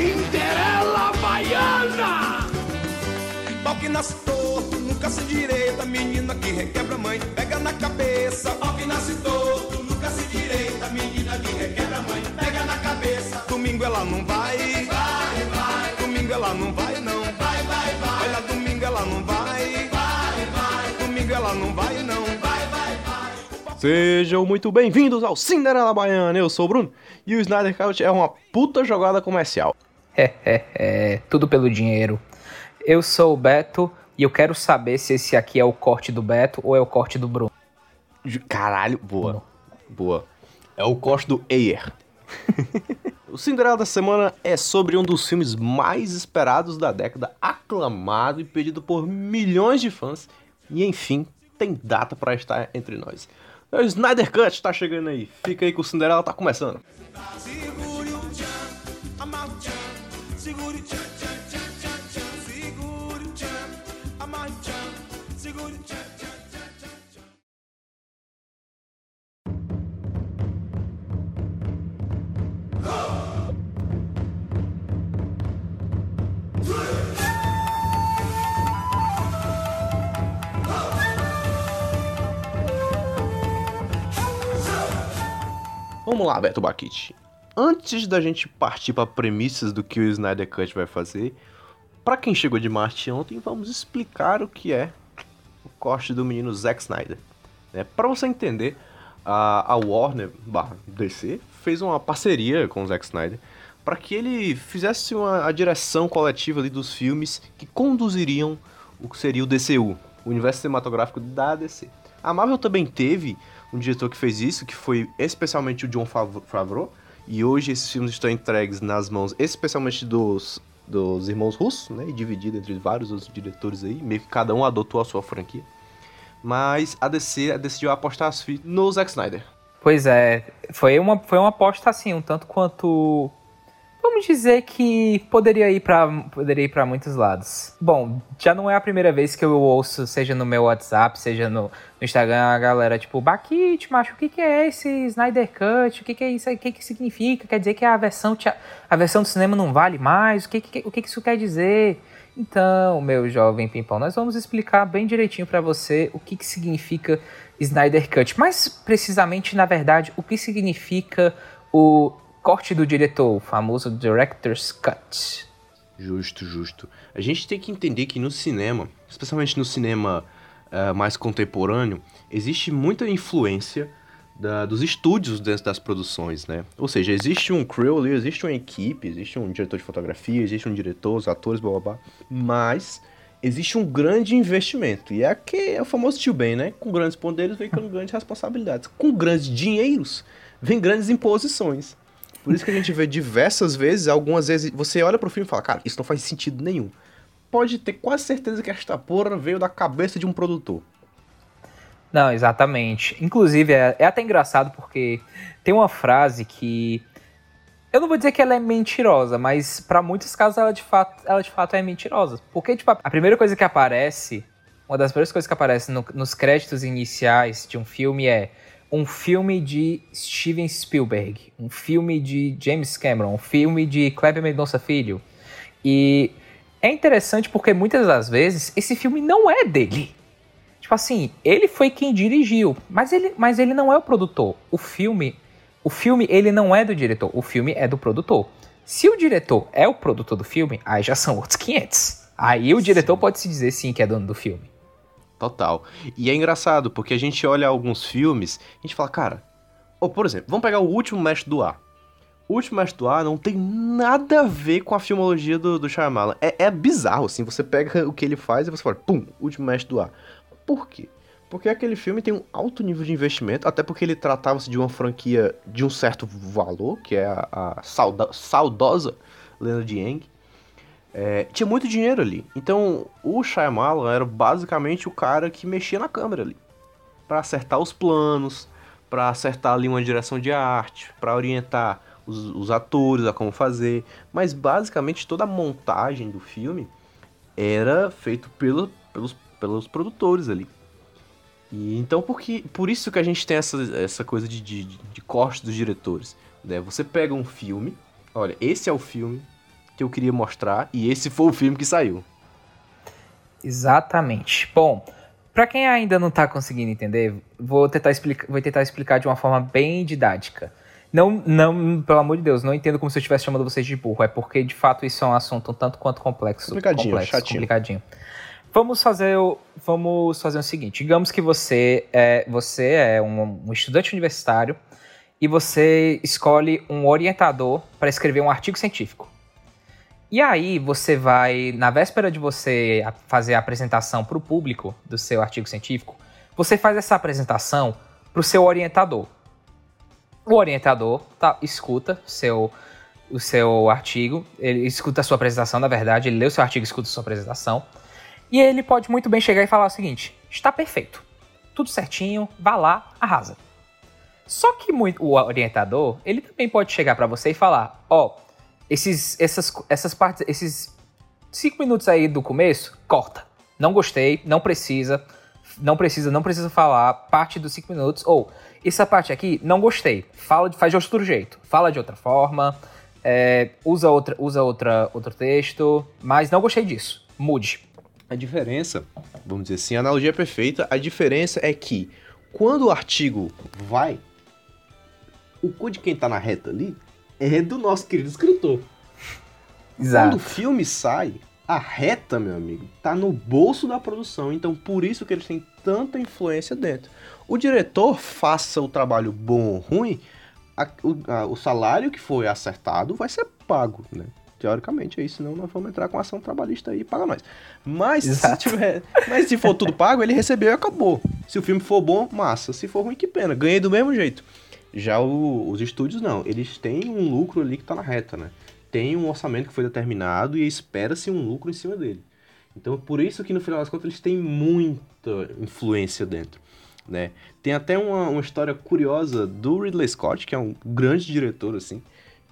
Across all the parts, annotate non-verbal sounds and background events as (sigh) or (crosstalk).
Cinderela Baiana! Pau que nasce torto, nunca se direita, menina que requebra mãe, pega na cabeça. Pau que nasce torto, nunca se direita, menina que requebra mãe, pega na cabeça. Domingo ela não vai, vai, vai. Domingo ela não vai não, vai, vai, vai. Olha, domingo ela não vai, vai, vai. Domingo ela não vai não, vai, vai, vai. Sejam muito bem-vindos ao Cinderela Baiana, eu sou o Bruno, e o Snyder Cut é uma puta jogada comercial. É, é, é, tudo pelo dinheiro. Eu sou o Beto e eu quero saber se esse aqui é o corte do Beto ou é o corte do Bruno. Caralho, boa. Boa. É o corte do Ayer. (laughs) o Cinderela da semana é sobre um dos filmes mais esperados da década, aclamado e pedido por milhões de fãs, e enfim, tem data pra estar entre nós. O Snyder Cut tá chegando aí. Fica aí que o Cinderela tá começando. Segure segure tchan, tchan, tchan, tchan, tchan, segure tchan, amarra o tchan, segure tchan. Vamos lá, Beto Baquite. Antes da gente partir para premissas do que o Snyder Cut vai fazer, para quem chegou de Marte ontem, vamos explicar o que é o corte do menino Zack Snyder. Né? Para você entender, a, a Warner DC fez uma parceria com o Zack Snyder para que ele fizesse uma, a direção coletiva ali dos filmes que conduziriam o que seria o DCU, o universo cinematográfico da DC. A Marvel também teve um diretor que fez isso, que foi especialmente o John Fav- Favreau, e hoje esses filmes estão entregues nas mãos especialmente dos, dos irmãos russos, né, e dividido entre vários outros diretores aí, meio que cada um adotou a sua franquia. Mas a DC decidiu apostar as no Zack Snyder. Pois é, foi uma, foi uma aposta assim, um tanto quanto. Vamos dizer que poderia ir para poderia ir para muitos lados. Bom, já não é a primeira vez que eu ouço, seja no meu WhatsApp, seja no, no Instagram, a galera tipo, Baquite, macho, o que, que é esse Snyder Cut? O que, que é isso? O que, que significa? Quer dizer que a versão, a versão do cinema não vale mais? O que, que, o que, que isso quer dizer? Então, meu jovem pimpão, nós vamos explicar bem direitinho para você o que, que significa Snyder Cut. Mais precisamente, na verdade, o que significa o corte do diretor, o famoso Director's Cut. Justo, justo. A gente tem que entender que no cinema, especialmente no cinema eh, mais contemporâneo, existe muita influência da- dos estúdios dentro das produções, né? Ou seja, existe um crew ali, existe uma equipe, existe um diretor de fotografia, existe um diretor, os atores, blá blá blá, mas existe um grande investimento. E é, que é o famoso tio Ben, né? Com grandes poderes vem com grandes responsabilidades. Com grandes dinheiros vem grandes imposições. Por isso que a gente vê diversas vezes, algumas vezes, você olha pro filme e fala, cara, isso não faz sentido nenhum. Pode ter quase certeza que esta porra veio da cabeça de um produtor. Não, exatamente. Inclusive, é, é até engraçado porque tem uma frase que. Eu não vou dizer que ela é mentirosa, mas para muitos casos ela de, fato, ela de fato é mentirosa. Porque, tipo, a primeira coisa que aparece, uma das primeiras coisas que aparece no- nos créditos iniciais de um filme é um filme de Steven Spielberg, um filme de James Cameron, um filme de Kleber Mendonça Filho. E é interessante porque muitas das vezes esse filme não é dele. Tipo assim, ele foi quem dirigiu, mas ele, mas ele não é o produtor. O filme, o filme ele não é do diretor, o filme é do produtor. Se o diretor é o produtor do filme, aí já são outros 500. Aí o diretor pode se dizer sim que é dono do filme. Total. E é engraçado, porque a gente olha alguns filmes, a gente fala, cara, ou por exemplo, vamos pegar o último Mestre do Ar. O último Mestre do Ar não tem nada a ver com a filmologia do, do Shyamalan. É, é bizarro, assim, você pega o que ele faz e você fala, pum, último Mestre do Ar. Por quê? Porque aquele filme tem um alto nível de investimento, até porque ele tratava-se de uma franquia de um certo valor, que é a, a sauda- saudosa Lenda de Yang. É, tinha muito dinheiro ali. Então, o Shyamalan era basicamente o cara que mexia na câmera ali. Pra acertar os planos, pra acertar ali uma direção de arte, pra orientar os, os atores a como fazer. Mas basicamente toda a montagem do filme era feito pelo, pelos, pelos produtores ali. E então porque, por isso que a gente tem essa, essa coisa de, de, de corte dos diretores. Né? Você pega um filme, olha, esse é o filme que eu queria mostrar e esse foi o filme que saiu. Exatamente. Bom, para quem ainda não tá conseguindo entender, vou tentar, explicar, vou tentar explicar de uma forma bem didática. Não, não, pelo amor de Deus, não entendo como se eu estivesse chamando vocês de burro. É porque, de fato, isso é um assunto um tanto quanto complexo. Complicadinho, complexo, chatinho. complicadinho. Vamos fazer, o, vamos fazer o seguinte. Digamos que você é, você é um, um estudante universitário e você escolhe um orientador para escrever um artigo científico. E aí você vai, na véspera de você fazer a apresentação para o público do seu artigo científico, você faz essa apresentação para o seu orientador. O orientador tá, escuta seu, o seu artigo, ele escuta a sua apresentação, na verdade, ele lê o seu artigo, escuta a sua apresentação, e ele pode muito bem chegar e falar o seguinte: está perfeito, tudo certinho, vá lá, arrasa. Só que muito- o orientador, ele também pode chegar para você e falar: ó, esses, essas, essas partes, esses cinco minutos aí do começo, corta. Não gostei, não precisa, não precisa, não precisa falar parte dos cinco minutos. Ou, essa parte aqui, não gostei. Fala, faz de outro jeito. Fala de outra forma. é, usa outra, usa outra, outro texto. Mas não gostei disso. Mude. A diferença, vamos dizer assim, a analogia é perfeita. A diferença é que quando o artigo vai, o cu de quem tá na reta ali é do nosso querido escritor. Quando o filme sai, a reta, meu amigo, tá no bolso da produção. Então, por isso que eles têm tanta influência dentro. O diretor, faça o trabalho bom ou ruim, a- o, a- o salário que foi acertado vai ser pago, né? Teoricamente é isso, senão nós vamos entrar com ação trabalhista aí e paga nós. Mas se, Exato. tiver, mas se for tudo pago, ele recebeu e acabou. Se o filme for bom, massa. Se for ruim, que pena. Ganhei do mesmo jeito. Já o- os estúdios não, eles têm um lucro ali que tá na reta, né? Tem um orçamento que foi determinado e espera-se um lucro em cima dele. Então, por isso que no final das contas eles têm muita influência dentro, né? Tem até uma, uma história curiosa do Ridley Scott, que é um grande diretor, assim,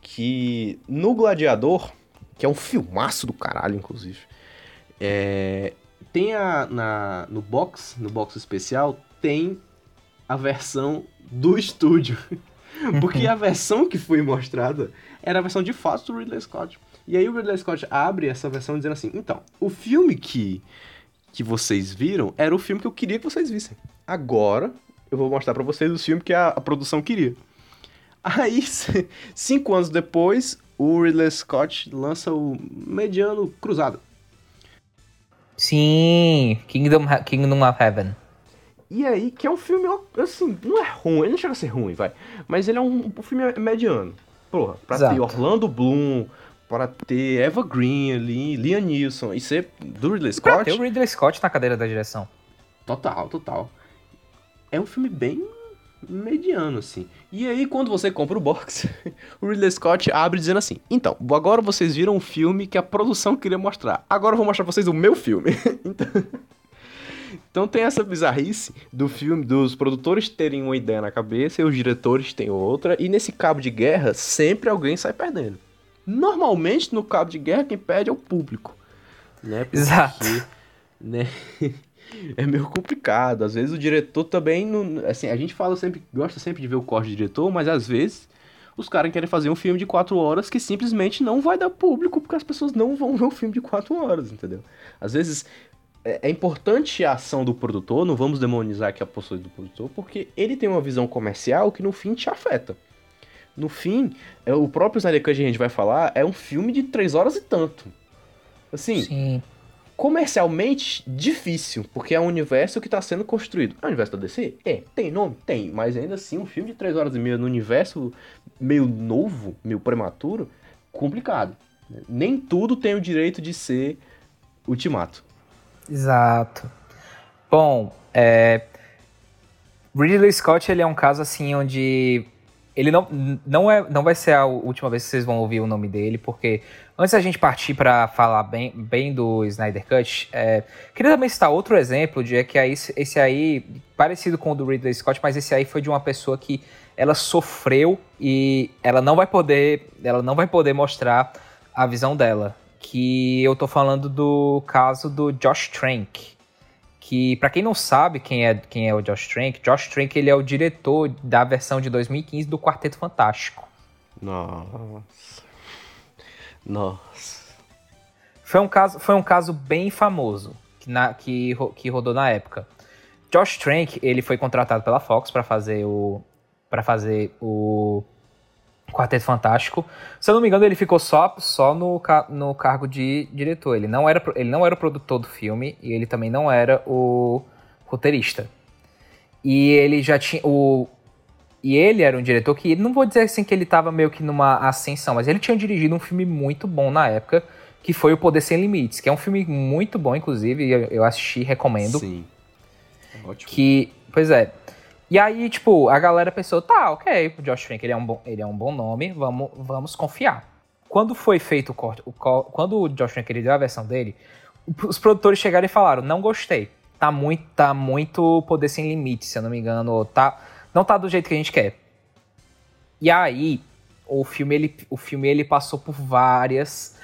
que no Gladiador, que é um filmaço do caralho, inclusive, é, tem a, na, no box, no box especial, tem a versão do estúdio. (laughs) Porque a versão que foi mostrada era a versão de fato do Ridley Scott. E aí o Ridley Scott abre essa versão dizendo assim: então, o filme que, que vocês viram era o filme que eu queria que vocês vissem. Agora eu vou mostrar pra vocês o filme que a, a produção queria. Aí, (laughs) cinco anos depois, o Ridley Scott lança o Mediano Cruzado. Sim, Kingdom, Kingdom of Heaven. E aí, que é um filme, assim, não é ruim, ele não chega a ser ruim, vai. Mas ele é um, um filme mediano. Porra, pra ter Exato. Orlando Bloom, pra ter Eva Green ali, Liam Neeson, e ser do Ridley Pra Scott. ter o Ridley Scott na cadeira da direção. Total, total. É um filme bem mediano, assim. E aí, quando você compra o box, (laughs) o Ridley Scott abre dizendo assim: Então, agora vocês viram um filme que a produção queria mostrar. Agora eu vou mostrar pra vocês o meu filme. (laughs) então... então tem essa bizarrice do filme, dos produtores terem uma ideia na cabeça e os diretores têm outra. E nesse cabo de guerra, sempre alguém sai perdendo. Normalmente, no cabo de guerra, quem perde é o público. Né? Porque, Exato. Né? (laughs) É meio complicado. Às vezes o diretor também não. Assim, a gente fala sempre, gosta sempre de ver o corte do diretor, mas às vezes os caras querem fazer um filme de quatro horas que simplesmente não vai dar público, porque as pessoas não vão ver um filme de quatro horas, entendeu? Às vezes é, é importante a ação do produtor, não vamos demonizar aqui a postura do produtor, porque ele tem uma visão comercial que no fim te afeta. No fim, é, o próprio Snyder Cut que a gente vai falar é um filme de três horas e tanto. Assim, Sim. comercialmente difícil, porque é um universo que está sendo construído. É o universo da DC? É. Tem nome? Tem. Mas ainda assim, um filme de 3 horas e meia no universo meio novo, meio prematuro, complicado. Nem tudo tem o direito de ser ultimato. Exato. Bom, é... Ridley Scott ele é um caso assim onde ele não, não, é, não vai ser a última vez que vocês vão ouvir o nome dele, porque antes da gente partir para falar bem, bem do Snyder Cut, é, queria também citar outro exemplo de que aí, esse aí, parecido com o do Ridley Scott, mas esse aí foi de uma pessoa que ela sofreu e ela não vai poder, ela não vai poder mostrar a visão dela. Que eu tô falando do caso do Josh Trank que para quem não sabe quem é quem é o Josh Trank, Josh Trank ele é o diretor da versão de 2015 do Quarteto Fantástico. Nossa. Nossa. Foi um caso, foi um caso bem famoso que, na, que, que rodou na época. Josh Trank, ele foi contratado pela Fox para fazer o para fazer o Quarteto Fantástico. Se eu não me engano, ele ficou só, só no, no cargo de diretor. Ele não, era, ele não era o produtor do filme e ele também não era o roteirista. E ele já tinha. O, e ele era um diretor que, não vou dizer assim que ele estava meio que numa ascensão, mas ele tinha dirigido um filme muito bom na época, que foi O Poder Sem Limites, que é um filme muito bom, inclusive, eu, eu assisti, recomendo. Sim. Ótimo. Que, pois é. E aí, tipo, a galera pensou, tá, ok, o Josh Trank ele é um bom, ele é um bom nome, vamos, vamos confiar. Quando foi feito o corte, o, quando o Josh Trank ele deu a versão dele, os produtores chegaram e falaram, não gostei. Tá muito, tá muito poder sem limite, se eu não me engano, tá, não tá do jeito que a gente quer. E aí, o filme ele, o filme ele passou por várias,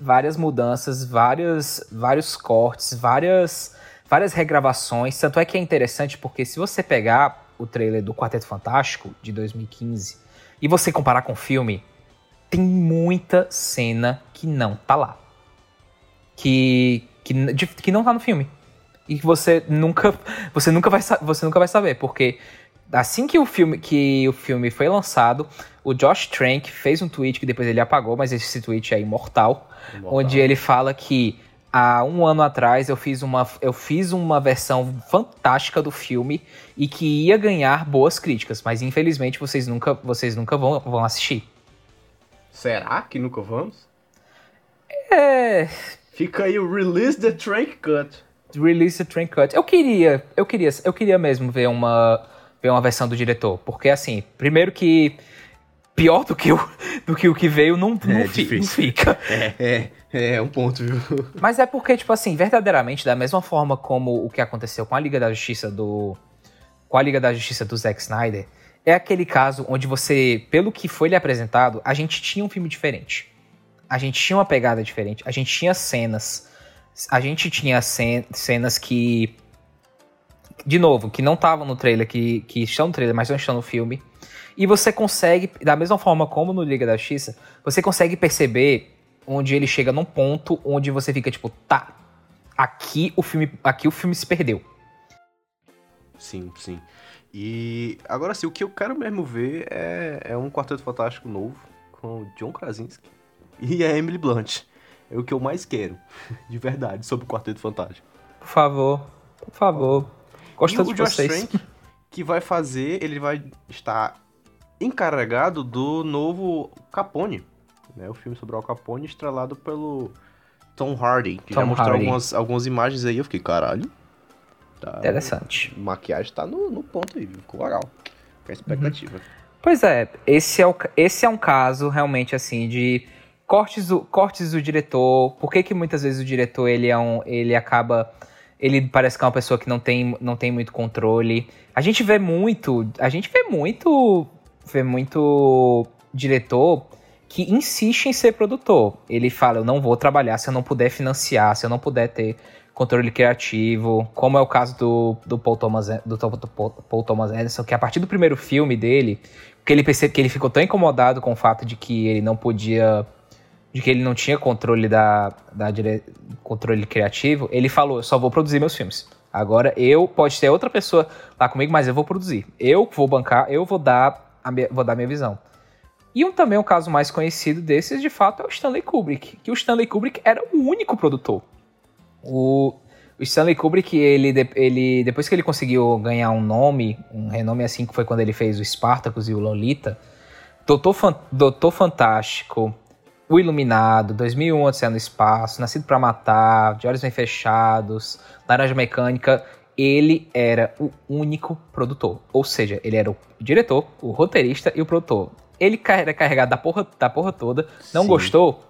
várias mudanças, várias, vários cortes, várias, várias regravações. Tanto é que é interessante porque se você pegar o trailer do Quarteto Fantástico de 2015 e você comparar com o filme, tem muita cena que não tá lá. Que, que, de, que não tá no filme. E que você nunca, (laughs) você nunca vai, você nunca vai saber, porque assim que o filme que o filme foi lançado, o Josh Trank fez um tweet que depois ele apagou, mas esse tweet é imortal, imortal. onde ele fala que há um ano atrás eu fiz uma, eu fiz uma versão fantástica do filme e que ia ganhar boas críticas, mas infelizmente vocês nunca, vocês nunca vão, vão assistir. Será que nunca vamos? É. Fica aí o Release the Trank Cut. Release the Trank Cut. Eu queria, eu queria, eu queria mesmo ver uma, ver uma versão do diretor, porque assim, primeiro que pior do que o, do que, o que veio não, não, é fi, não fica. É, é, é um ponto, viu? Mas é porque, tipo assim, verdadeiramente, da mesma forma como o que aconteceu com a Liga da Justiça do. Com a Liga da Justiça do Zack Snyder, é aquele caso onde você, pelo que foi lhe apresentado, a gente tinha um filme diferente. A gente tinha uma pegada diferente, a gente tinha cenas. A gente tinha cenas que. De novo, que não estavam no trailer, que, que estão no trailer, mas não estão no filme e você consegue, da mesma forma como no Liga da Justiça, você consegue perceber onde ele chega num ponto onde você fica tipo, tá, aqui o filme, aqui o filme se perdeu. Sim, sim. E agora sim, o que eu quero mesmo ver é, é um Quarteto Fantástico novo com John Krasinski (laughs) e a Emily Blunt. É o que eu mais quero, (laughs) de verdade, sobre o Quarteto Fantástico. Por favor, por favor. Gosto de vocês. Trank, que vai fazer, ele vai estar encarregado do novo Capone, né? O filme sobre o Al Capone estrelado pelo Tom Hardy, que Tom já mostrou algumas, algumas imagens aí, eu fiquei, caralho. Tá, Interessante. maquiagem tá no, no ponto aí, ficou legal. Fica a expectativa. Uhum. Pois é, esse é, o, esse é um caso realmente assim de cortes do, cortes do diretor. Por que, que muitas vezes o diretor ele é um, ele acaba ele parece que é uma pessoa que não tem, não tem muito controle. A gente vê muito, a gente vê muito vê muito diretor que insiste em ser produtor. Ele fala, eu não vou trabalhar se eu não puder financiar, se eu não puder ter controle criativo, como é o caso do, do, Paul, Thomas, do, do Paul Thomas Anderson, que a partir do primeiro filme dele, que ele percebe que ele ficou tão incomodado com o fato de que ele não podia de que ele não tinha controle da, da dire... controle criativo, ele falou, eu só vou produzir meus filmes. Agora eu pode ter outra pessoa lá comigo, mas eu vou produzir. Eu vou bancar, eu vou dar minha, vou dar minha visão. E um, também um caso mais conhecido desses, de fato, é o Stanley Kubrick. Que o Stanley Kubrick era o único produtor. O, o Stanley Kubrick, ele, ele, depois que ele conseguiu ganhar um nome, um renome assim, que foi quando ele fez o Spartacus e o Lolita, Doutor, Fan, Doutor Fantástico, O Iluminado, 2001 Odisseia no Espaço, Nascido para Matar, De Olhos Bem Fechados, Laranja Mecânica, ele era o único produtor. Ou seja, ele era o diretor, o roteirista e o produtor. Ele era carregado da porra, da porra toda, não Sim. gostou,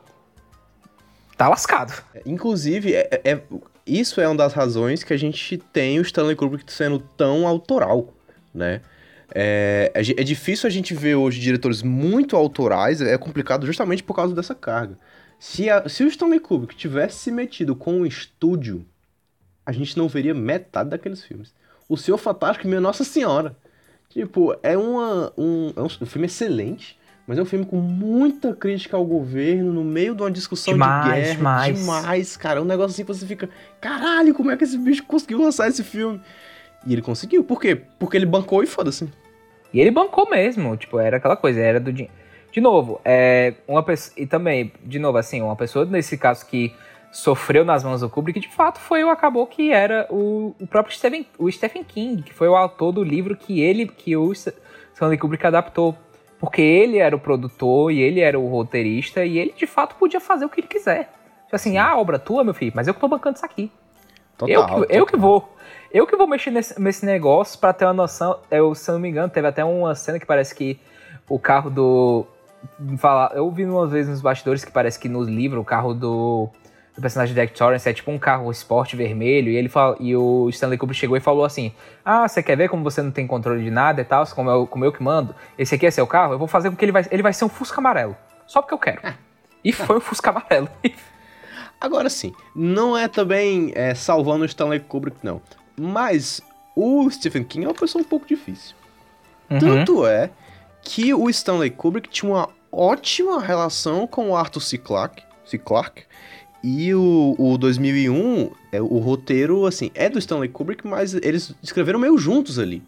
tá lascado. Inclusive, é, é, é, isso é uma das razões que a gente tem o Stanley Kubrick sendo tão autoral, né? É, é, é difícil a gente ver hoje diretores muito autorais, é complicado justamente por causa dessa carga. Se, a, se o Stanley Kubrick tivesse se metido com um estúdio a gente não veria metade daqueles filmes. O Senhor Fantástico, minha Nossa Senhora. Tipo, é uma, um, é um, filme excelente, Mas é um filme com muita crítica ao governo, no meio de uma discussão Demais, de guerra. demais. Demais, cara. É um negócio assim que você fica, caralho, como é que esse bicho conseguiu lançar esse filme? E ele conseguiu. Por quê? Porque ele bancou e foda-se. E ele bancou mesmo, tipo, era aquela coisa, era do dinheiro. De novo, é uma pessoa. E também, de novo, assim, uma pessoa nesse caso que sofreu nas mãos do Kubrick, de fato, foi o acabou que era o, o próprio Stephen, o Stephen King, que foi o autor do livro que ele, que o Stanley Kubrick adaptou. Porque ele era o produtor e ele era o roteirista e ele de fato podia fazer o que ele quiser. Tipo assim, ah, a obra tua, meu filho, mas eu que tô bancando isso aqui. Total, eu, que, eu total. que vou. Eu que vou mexer nesse, nesse negócio pra ter uma noção. Eu, se eu não me engano, teve até uma cena que parece que o carro do. Falar, eu vi umas vezes nos bastidores que parece que no livro o carro do, do personagem de Jack Torrance é tipo um carro esporte vermelho. E ele fala, e o Stanley Kubrick chegou e falou assim: Ah, você quer ver como você não tem controle de nada e tal? Como eu, como eu que mando? Esse aqui é seu carro? Eu vou fazer com que ele vai, ele vai ser um Fusca amarelo. Só porque eu quero. E foi um Fusca amarelo. (laughs) Agora sim, não é também é, salvando o Stanley Kubrick, não. Mas o Stephen King é uma pessoa um pouco difícil. Uhum. Tanto é que o Stanley Kubrick tinha uma ótima relação com o Arthur C. Clarke, C. Clarke e o, o 2001, é, o roteiro, assim, é do Stanley Kubrick, mas eles escreveram meio juntos ali.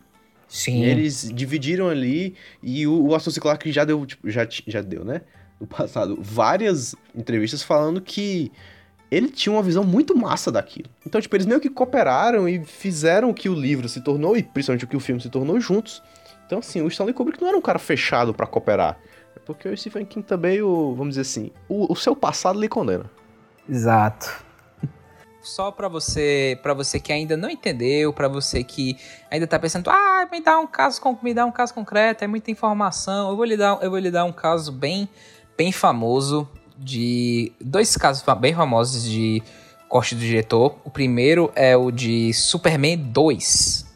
Sim. Eles dividiram ali e o, o Arthur C. Clarke já deu, tipo, já, já deu, né? No passado, várias entrevistas falando que ele tinha uma visão muito massa daquilo. Então, tipo, eles meio que cooperaram e fizeram o que o livro se tornou, e principalmente o que o filme se tornou juntos. Então, assim, o Stanley Kubrick não era um cara fechado pra cooperar. É porque o Stephen King também, o, vamos dizer assim, o, o seu passado lhe condena. Exato. Só pra você, para você que ainda não entendeu, pra você que ainda tá pensando, ah, me dá um caso, me dá um caso concreto, é muita informação. Eu vou lhe dar, eu vou lhe dar um caso bem, bem famoso de dois casos bem famosos de corte do diretor. O primeiro é o de Superman 2.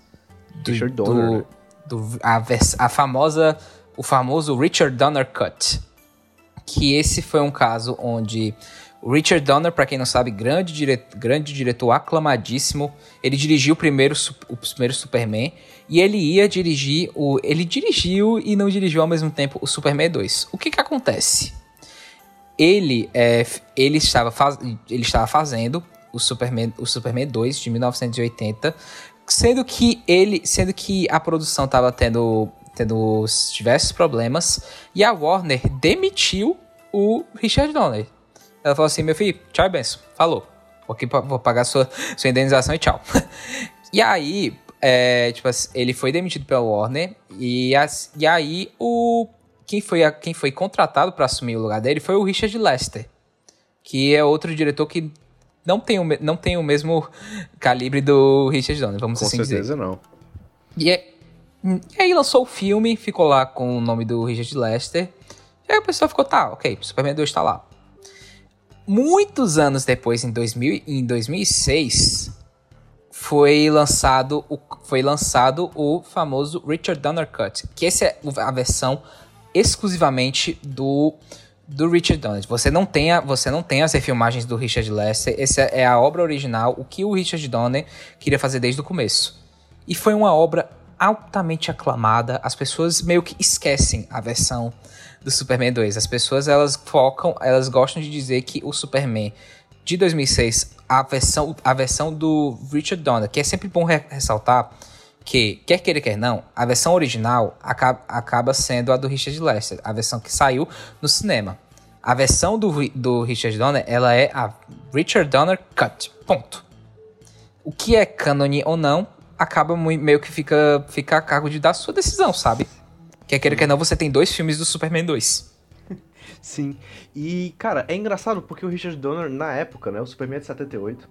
Do, Richard Donner, né? do- a, a famosa, o famoso Richard Donner Cut. Que esse foi um caso onde Richard Donner, pra quem não sabe, grande, dire- grande diretor aclamadíssimo, ele dirigiu o primeiro, o primeiro Superman e ele ia dirigir o. Ele dirigiu e não dirigiu ao mesmo tempo o Superman 2. O que que acontece? Ele, é, ele, estava, faz, ele estava fazendo o Superman, o Superman 2 de 1980, sendo que ele, sendo que a produção estava tendo, tendo diversos problemas e a Warner demitiu o Richard Donner. Ela falou assim, meu filho, tchau e benção. Falou. Vou, aqui, vou pagar sua, sua indenização e tchau. (laughs) e aí, é, tipo assim, ele foi demitido pela Warner e, as- e aí o quem foi, a- quem foi contratado para assumir o lugar dele foi o Richard Lester, que é outro diretor que não tem o, não tem o mesmo calibre do Richard Donner, vamos Com assim dizer. certeza não. E, é- e aí lançou o filme, ficou lá com o nome do Richard Lester. E aí a pessoa ficou, tá, ok, Superman 2 tá lá. Muitos anos depois, em, 2000, em 2006, foi lançado, o, foi lançado o famoso Richard Donner Cut, que essa é a versão exclusivamente do, do Richard Donner. Você não, tem a, você não tem as refilmagens do Richard Lester, essa é a obra original, o que o Richard Donner queria fazer desde o começo. E foi uma obra altamente aclamada. As pessoas meio que esquecem a versão do Superman 2. As pessoas elas focam, elas gostam de dizer que o Superman de 2006, a versão, a versão do Richard Donner, que é sempre bom re- ressaltar que, quer queira, quer não, a versão original acaba, acaba sendo a do Richard Lester, a versão que saiu no cinema. A versão do, do Richard Donner, ela é a Richard Donner Cut. Ponto o que é cânone ou não, acaba meio que fica, fica a cargo de dar sua decisão, sabe? Quer queira, quer não, você tem dois filmes do Superman 2. (laughs) Sim. E, cara, é engraçado porque o Richard Donner, na época, né, o Superman de 78,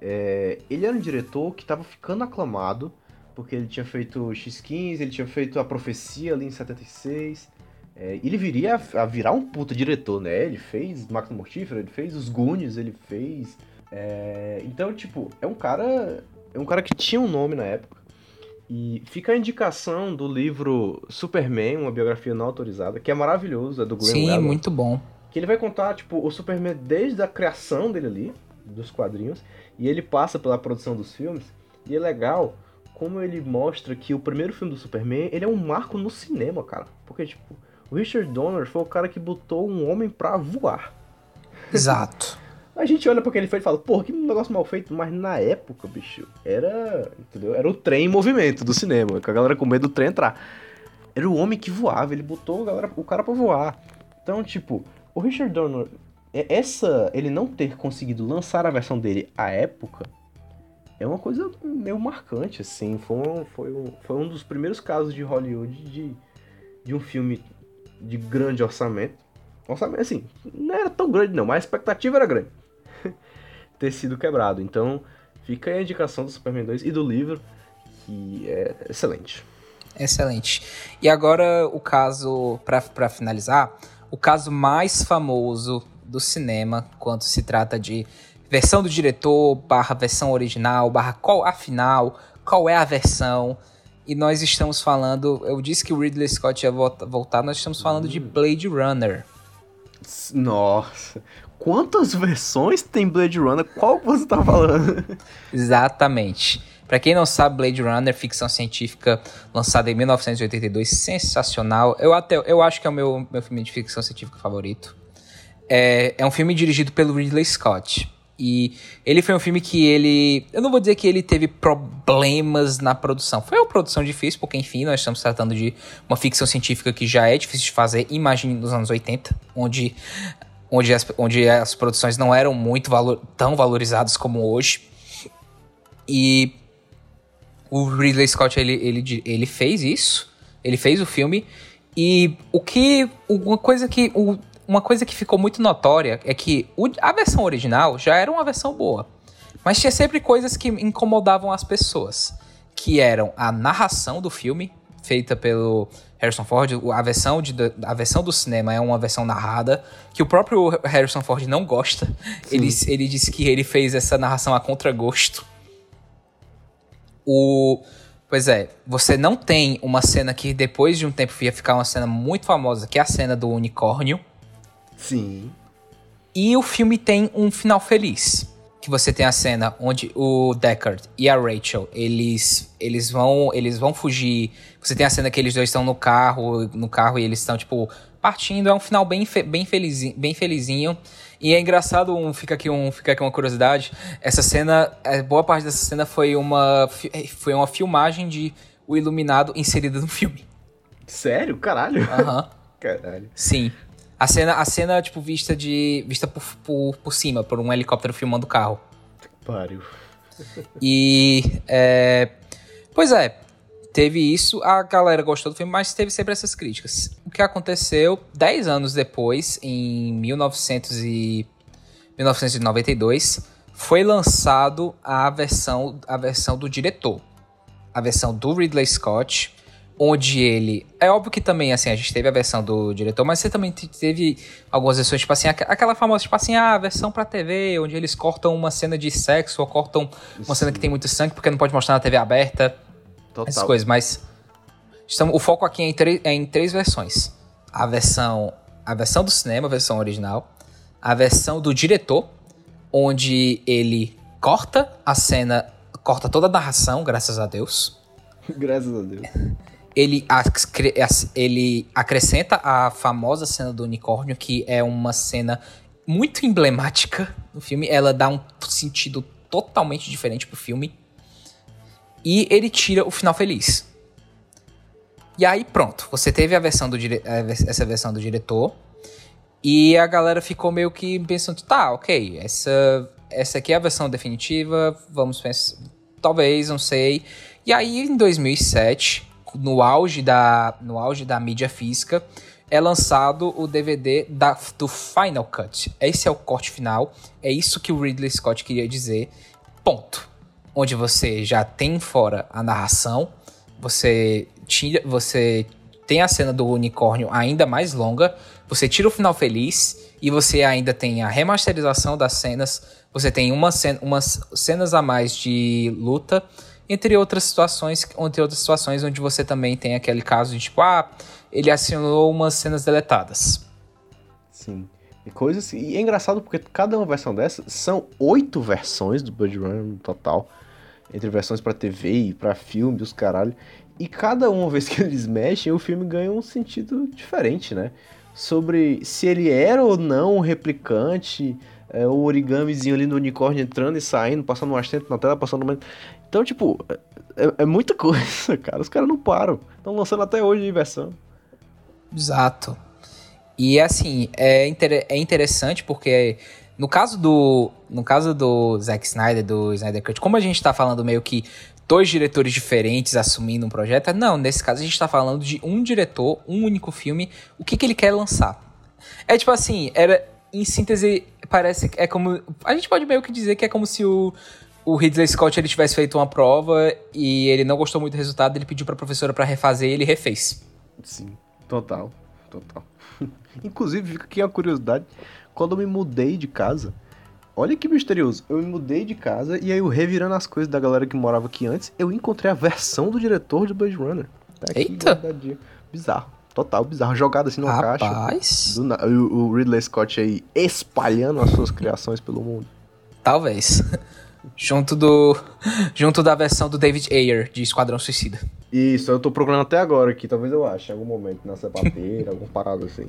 é, ele era um diretor que tava ficando aclamado, porque ele tinha feito X-15, ele tinha feito A Profecia ali em 76. É, ele viria a, a virar um puta diretor, né? Ele fez Máquina Mortífera, ele fez Os Goonies, ele fez... é, então, tipo, é um cara... É um cara que tinha um nome na época. E fica a indicação do livro Superman, uma biografia não autorizada, que é maravilhoso, é do Glenn Sim, muito bom. que ele vai contar, tipo, o Superman desde a criação dele ali, dos quadrinhos, e ele passa pela produção dos filmes, e é legal como ele mostra que o primeiro filme do Superman, ele é um marco no cinema, cara. Porque, tipo, O Richard Donner foi o cara que botou um homem pra voar. Exato. (laughs) A gente olha pra aquele feito e fala, porra, que negócio mal feito, mas na época, bicho, era. Entendeu? Era o trem em movimento do cinema, com a galera com medo do trem entrar. Era o homem que voava, ele botou galera, o cara pra voar. Então, tipo, o Richard Donner, é- essa. ele não ter conseguido lançar a versão dele à época é uma coisa meio marcante, assim. Foi um, foi um, foi um dos primeiros casos de Hollywood de, de um filme de grande orçamento. Orçamento, assim, não era tão grande não, mas a expectativa era grande. Ter sido quebrado. Então, fica aí a indicação do Superman 2 e do livro, que é excelente. Excelente. E agora o caso, pra, pra finalizar, o caso mais famoso do cinema quando se trata de versão do diretor, barra versão original, barra qual afinal, qual é a versão. E nós estamos falando, eu disse que o Ridley Scott ia volta- voltar, nós estamos falando de Blade Runner. Nossa, quantas versões tem Blade Runner? Qual você tá falando? Exatamente. Pra quem não sabe, Blade Runner, ficção científica lançada em 1982, sensacional. Eu até eu acho que é o meu, meu filme de ficção científica favorito. É, é um filme dirigido pelo Ridley Scott. E ele foi um filme que ele. Eu não vou dizer que ele teve problemas na produção. Foi uma produção difícil, porque enfim, nós estamos tratando de uma ficção científica que já é difícil de fazer. Imagine nos anos 80, onde, onde, as, onde as produções não eram muito valor, tão valorizadas como hoje. E o Ridley Scott ele, ele, ele fez isso, ele fez o filme e o que uma coisa que o, uma coisa que ficou muito notória é que o, a versão original já era uma versão boa, mas tinha sempre coisas que incomodavam as pessoas, que eram a narração do filme feita pelo Harrison Ford, a versão, de, a versão do cinema é uma versão narrada, que o próprio Harrison Ford não gosta. Ele, ele disse que ele fez essa narração a contragosto. O. Pois é, você não tem uma cena que depois de um tempo ia ficar uma cena muito famosa, que é a cena do unicórnio. Sim. E o filme tem um final feliz. Que você tem a cena onde o Deckard e a Rachel, eles eles vão eles vão fugir. Você tem a cena que eles dois estão no carro, no carro e eles estão tipo partindo, é um final bem fe- bem felizinho, bem felizinho. E é engraçado, um, fica aqui um fica aqui uma curiosidade, essa cena, é, boa parte dessa cena foi uma fi- foi uma filmagem de o Iluminado inserida no filme. Sério? Caralho. Aham. (laughs) Caralho. Sim. A cena, a cena tipo, vista de. vista por, por, por cima, por um helicóptero filmando o carro. Pariu. E. é, pois é, teve isso, a galera gostou do filme, mas teve sempre essas críticas. O que aconteceu 10 anos depois, em 1900 e, 1992, foi lançado a versão, a versão do diretor. A versão do Ridley Scott, onde ele. É óbvio que também, assim, a gente teve a versão do diretor, mas você também te- teve algumas versões, tipo assim, aqu- aquela famosa, tipo assim, ah, a versão pra TV, onde eles cortam uma cena de sexo ou cortam uma cena que tem muito sangue porque não pode mostrar na TV aberta, Total. essas coisas, mas. Estamos, o foco aqui é em, três- é em três versões: a versão, a versão do cinema, a versão original, a versão do diretor, onde ele corta a cena, corta toda a narração, graças a Deus (laughs) Graças a Deus. ele, ele acrescenta a famosa cena do unicórnio, que é uma cena muito emblemática no filme. Ela dá um sentido totalmente diferente pro filme. E ele tira o final feliz. E aí pronto, você teve a versão do dire- vers- essa versão do diretor. E a galera ficou meio que pensando, tá, ok, essa, essa aqui é a versão definitiva, vamos pensar, talvez, não sei. E aí em 2007, no auge da, no auge da mídia física, é lançado o DVD da, do Final Cut. Esse é o corte final, é isso que o Ridley Scott queria dizer, ponto. Onde você já tem fora a narração, você tira, você tem a cena do unicórnio ainda mais longa, você tira o final feliz e você ainda tem a remasterização das cenas, você tem uma cena, umas cenas a mais de luta, entre outras situações, entre outras situações onde você também tem aquele caso de tipo, ah, ele assinou umas cenas deletadas. Sim. E coisas. E é engraçado porque cada uma versão dessa são oito versões do Blade Runner no total. Entre versões para TV e para filme, os caralho. E cada uma (laughs) vez que eles mexem, o filme ganha um sentido diferente, né? Sobre se ele era ou não um replicante, é, o origamizinho ali do unicórnio entrando e saindo, passando um assento na tela, passando uma... Então, tipo, é, é muita (laughs) coisa, cara. Os caras não param. Estão lançando até hoje de versão. Exato. E assim, é, inter é interessante porque no caso do no caso do Zack Snyder, do Snyder Cut, como a gente tá falando meio que dois diretores diferentes assumindo um projeto, não, nesse caso a gente tá falando de um diretor, um único filme, o que que ele quer lançar. É tipo assim, era em síntese, parece é como a gente pode meio que dizer que é como se o o Ridley Scott ele tivesse feito uma prova e ele não gostou muito do resultado, ele pediu para a professora para refazer e ele refez. Sim, total, total. (laughs) Inclusive, fica aqui uma curiosidade. Quando eu me mudei de casa, olha que misterioso. Eu me mudei de casa e aí eu revirando as coisas da galera que morava aqui antes, eu encontrei a versão do diretor de Blade Runner. Tá Eita! Bizarro. Total bizarro. Jogado assim numa Rapaz. caixa. Do, o, o Ridley Scott aí espalhando as suas criações pelo mundo. Talvez. (laughs) junto do junto da versão do David Ayer de Esquadrão Suicida. Isso, eu tô procurando até agora aqui, talvez eu ache em algum momento na sapateira, (laughs) algum parado assim.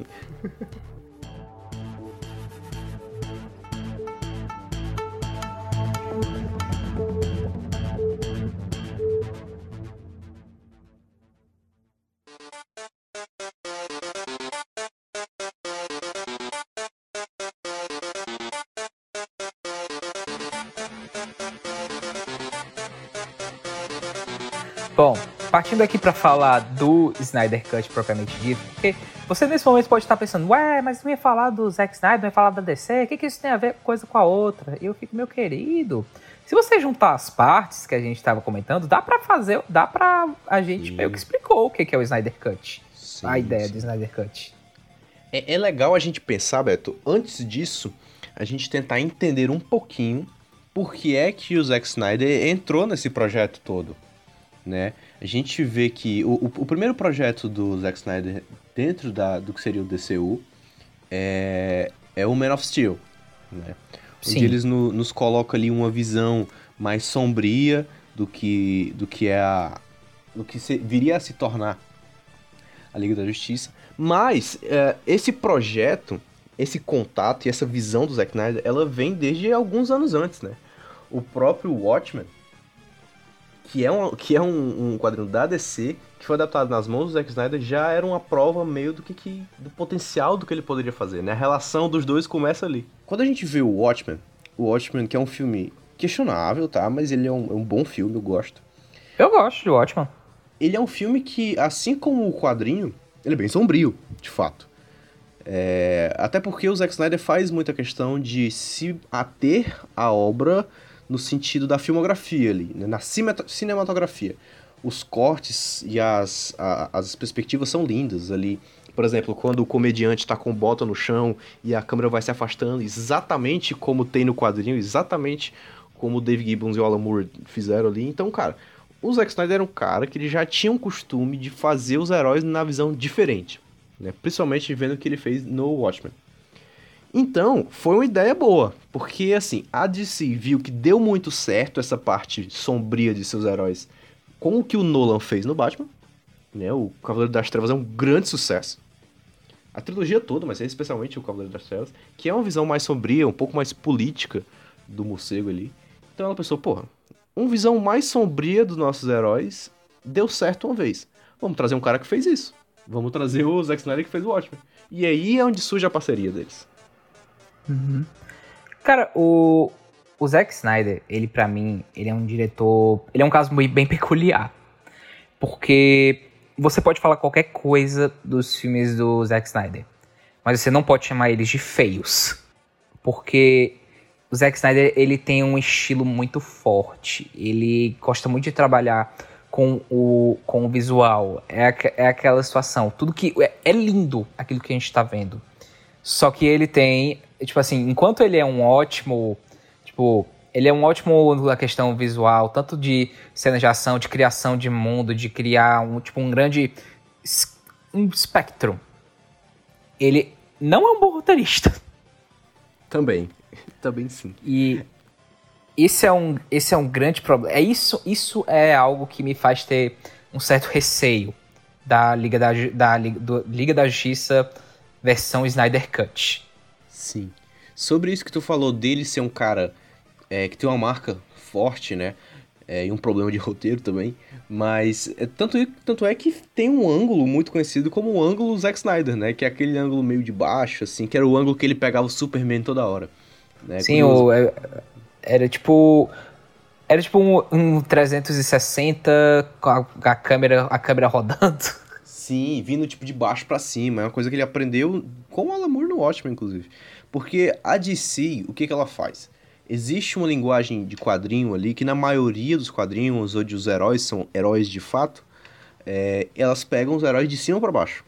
Partindo aqui para falar do Snyder Cut propriamente dito, porque você nesse momento pode estar pensando, ué, mas não ia falar do Zack Snyder, não ia falar da DC, o que, que isso tem a ver coisa com a outra? E eu fico, meu querido, se você juntar as partes que a gente estava comentando, dá para fazer, dá para a gente sim. meio que explicou o que, que é o Snyder Cut, sim, a ideia sim. do Snyder Cut. É, é legal a gente pensar, Beto, antes disso, a gente tentar entender um pouquinho por que é que o Zack Snyder entrou nesse projeto todo né? A gente vê que o, o, o primeiro projeto do Zack Snyder dentro da, do que seria o DCU é, é o Man of Steel, né? Sim. Onde eles no, nos colocam ali uma visão mais sombria do que, do que é a do que se, viria a se tornar a Liga da Justiça. Mas é, esse projeto, esse contato e essa visão do Zack Snyder, ela vem desde alguns anos antes, né? O próprio Watchmen, que é um, que é um, um quadrinho da DC, que foi adaptado nas mãos do Zack Snyder, já era uma prova meio do que, que, do potencial do que ele poderia fazer, né? A relação dos dois começa ali. Quando a gente vê o Watchmen, o Watchmen que é um filme questionável, tá? Mas ele é um, é um bom filme, eu gosto. Eu gosto de Watchmen. Ele é um filme que, assim como o quadrinho, ele é bem sombrio, de fato. É, até porque o Zack Snyder faz muita questão de se ater à obra no sentido da filmografia ali, né? na cinematografia. Os cortes e as, a, as perspectivas são lindas ali. Por exemplo, quando o comediante está com bota no chão e a câmera vai se afastando, exatamente como tem no quadrinho, exatamente como o Dave Gibbons e o Alan Moore fizeram ali. Então, cara, o Zack Snyder era um cara que ele já tinha um costume de fazer os heróis na visão diferente, né? Principalmente vendo o que ele fez no Watchmen. Então, foi uma ideia boa, porque assim, a DC viu que deu muito certo essa parte sombria de seus heróis com o que o Nolan fez no Batman, né? O Cavaleiro das Trevas é um grande sucesso. A trilogia toda, mas especialmente o Cavaleiro das Trevas, que é uma visão mais sombria, um pouco mais política do morcego ali. Então ela pensou, porra, uma visão mais sombria dos nossos heróis deu certo uma vez. Vamos trazer um cara que fez isso. Vamos trazer o Zack Snyder que fez o Watchmen. E aí é onde surge a parceria deles. Uhum. Cara, o, o Zack Snyder, ele para mim, ele é um diretor. Ele é um caso bem peculiar. Porque você pode falar qualquer coisa dos filmes do Zack Snyder. Mas você não pode chamar eles de feios. Porque o Zack Snyder, ele tem um estilo muito forte. Ele gosta muito de trabalhar com o, com o visual. É, é aquela situação. Tudo que. É, é lindo aquilo que a gente tá vendo. Só que ele tem tipo assim, enquanto ele é um ótimo, tipo, ele é um ótimo na questão visual, tanto de cenas de ação, de criação de mundo, de criar um, tipo, um grande um espectro. Ele não é um bom roteirista. Também. (laughs) Também sim. E esse é um, esse é um grande problema. É isso, isso é algo que me faz ter um certo receio da Liga da, da, do, Liga da Justiça versão Snyder Cut. Sim. Sobre isso que tu falou dele ser um cara é, que tem uma marca forte, né? É, e um problema de (laughs) roteiro também. Mas é, tanto, tanto é que tem um ângulo muito conhecido como o ângulo Zack Snyder, né? Que é aquele ângulo meio de baixo, assim, que era o ângulo que ele pegava o Superman toda hora. Né? Sim, o, é, era tipo. Era tipo um, um 360 com a, a, câmera, a câmera (laughs) rodando. Sim, vindo tipo de baixo para cima. É uma coisa que ele aprendeu com o Alan Moore no Watchmen, inclusive. Porque a DC, o que, que ela faz? Existe uma linguagem de quadrinho ali que na maioria dos quadrinhos, onde os heróis são heróis de fato, é, elas pegam os heróis de cima para baixo.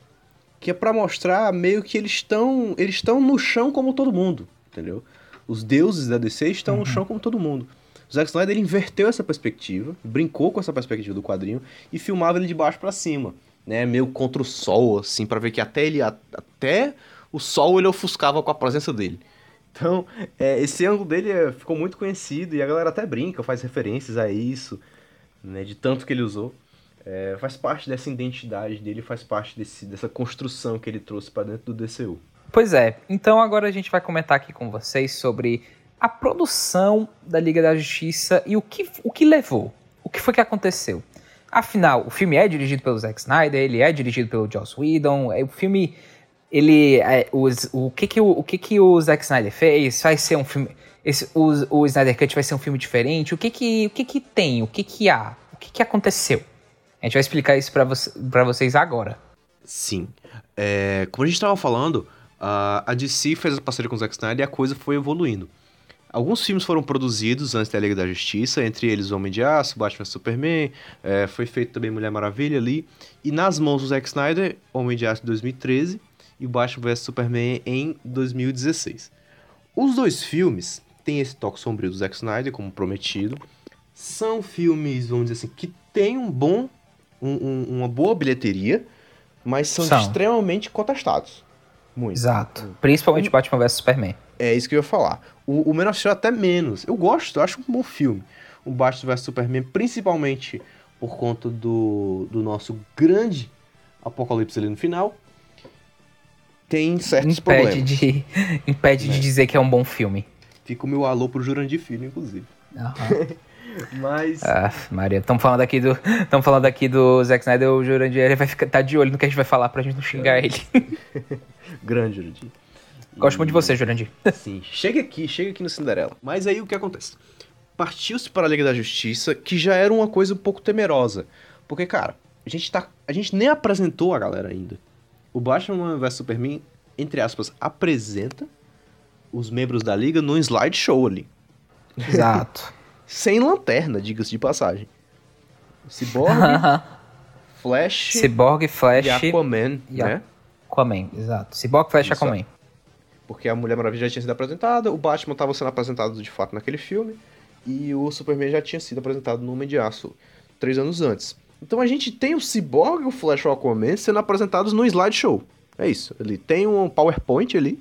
Que é para mostrar meio que eles estão eles estão no chão como todo mundo, entendeu? Os deuses da DC estão uhum. no chão como todo mundo. O Zack Snyder ele inverteu essa perspectiva, brincou com essa perspectiva do quadrinho e filmava ele de baixo para cima, né, meio contra o sol assim, para ver que até ele até o sol ele ofuscava com a presença dele. Então, é, esse ângulo dele é, ficou muito conhecido e a galera até brinca, faz referências a isso, né, de tanto que ele usou. É, faz parte dessa identidade dele, faz parte desse, dessa construção que ele trouxe para dentro do DCU. Pois é, então agora a gente vai comentar aqui com vocês sobre a produção da Liga da Justiça e o que, o que levou, o que foi que aconteceu. Afinal, o filme é dirigido pelo Zack Snyder, ele é dirigido pelo Joss Whedon, é, o filme ele é, os, o que que o, o que que o Zack Snyder fez vai ser um filme esse, o, o Snyder Cut vai ser um filme diferente o que que o que que tem o que que há o que que aconteceu? A gente vai explicar isso para você, vocês agora. Sim. É, como a gente estava falando a, a DC fez a parceria com o Zack Snyder e a coisa foi evoluindo Alguns filmes foram produzidos antes da Liga da Justiça, entre eles Homem de Aço, Batman Superman, é, foi feito também Mulher Maravilha ali. E nas mãos do Zack Snyder, Homem de Aço de 2013 e Batman vs Superman em 2016. Os dois filmes têm esse toque sombrio do Zack Snyder, como prometido. São filmes, vamos dizer assim, que têm um bom, um, um, uma boa bilheteria, mas são, são. extremamente contestados. Muito. Exato. Principalmente um, Batman vs Superman. É isso que eu ia falar. O, o Man of Steel até menos. Eu gosto, eu acho um bom filme. O Batman vs Superman, principalmente por conta do, do nosso grande apocalipse ali no final tem certos impede problemas. De, (laughs) impede né? de dizer que é um bom filme. Fica o meu alô pro Jurandir Filho, inclusive. Uhum. (laughs) Mas. Ah, Maria, estamos falando aqui do. Estamos falando aqui do Zack Snyder, o Jurandir ele vai ficar tá de olho no que a gente vai falar pra gente não xingar é. ele. (laughs) Grande, Jurandir. Gosto muito de você, Jurandir. (laughs) Sim, chega aqui, chega aqui no Cinderela. Mas aí o que acontece? Partiu-se para a Liga da Justiça, que já era uma coisa um pouco temerosa. Porque, cara, a gente, tá, a gente nem apresentou a galera ainda o Batman vs Superman, entre aspas, apresenta os membros da liga num slideshow ali. Exato. (laughs) Sem lanterna, diga-se de passagem. Cyborg, (laughs) Flash, Cyborg, Flash e Aquaman, e né? Aquaman, exato. Cyborg, Flash e Aquaman. Porque a Mulher Maravilha já tinha sido apresentada, o Batman estava sendo apresentado de fato naquele filme, e o Superman já tinha sido apresentado no Homem de Aço três anos antes. Então a gente tem o Cyborg e o Flash o Aquaman sendo apresentados no slideshow. É isso. Ele tem um PowerPoint ali.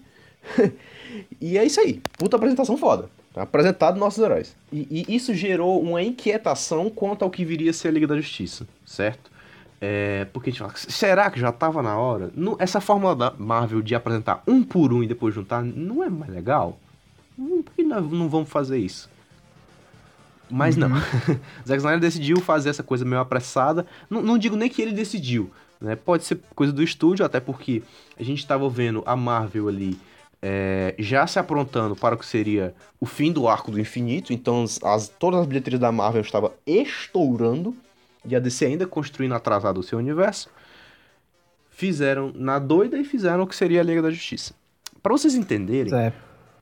(laughs) e é isso aí. Puta apresentação foda. Tá apresentado nossos heróis. E, e, isso gerou uma inquietação quanto ao que viria a ser a Liga da Justiça, certo? É, porque a gente fala, será que já tava na hora? Não, essa fórmula da Marvel de apresentar um por um e depois juntar não é mais legal? Por que nós não vamos fazer isso? Mas uhum. não. (laughs) Zack Snyder decidiu fazer essa coisa meio apressada. Não, não digo nem que ele decidiu, né? Pode ser coisa do estúdio, até porque a gente estava vendo a Marvel ali é, já se aprontando para o que seria o fim do arco do infinito. Então as, todas as bilheterias da Marvel estavam estourando. E a DC ainda construindo atrasado o seu universo. Fizeram na doida e fizeram o que seria a Liga da Justiça. Para vocês entenderem, é.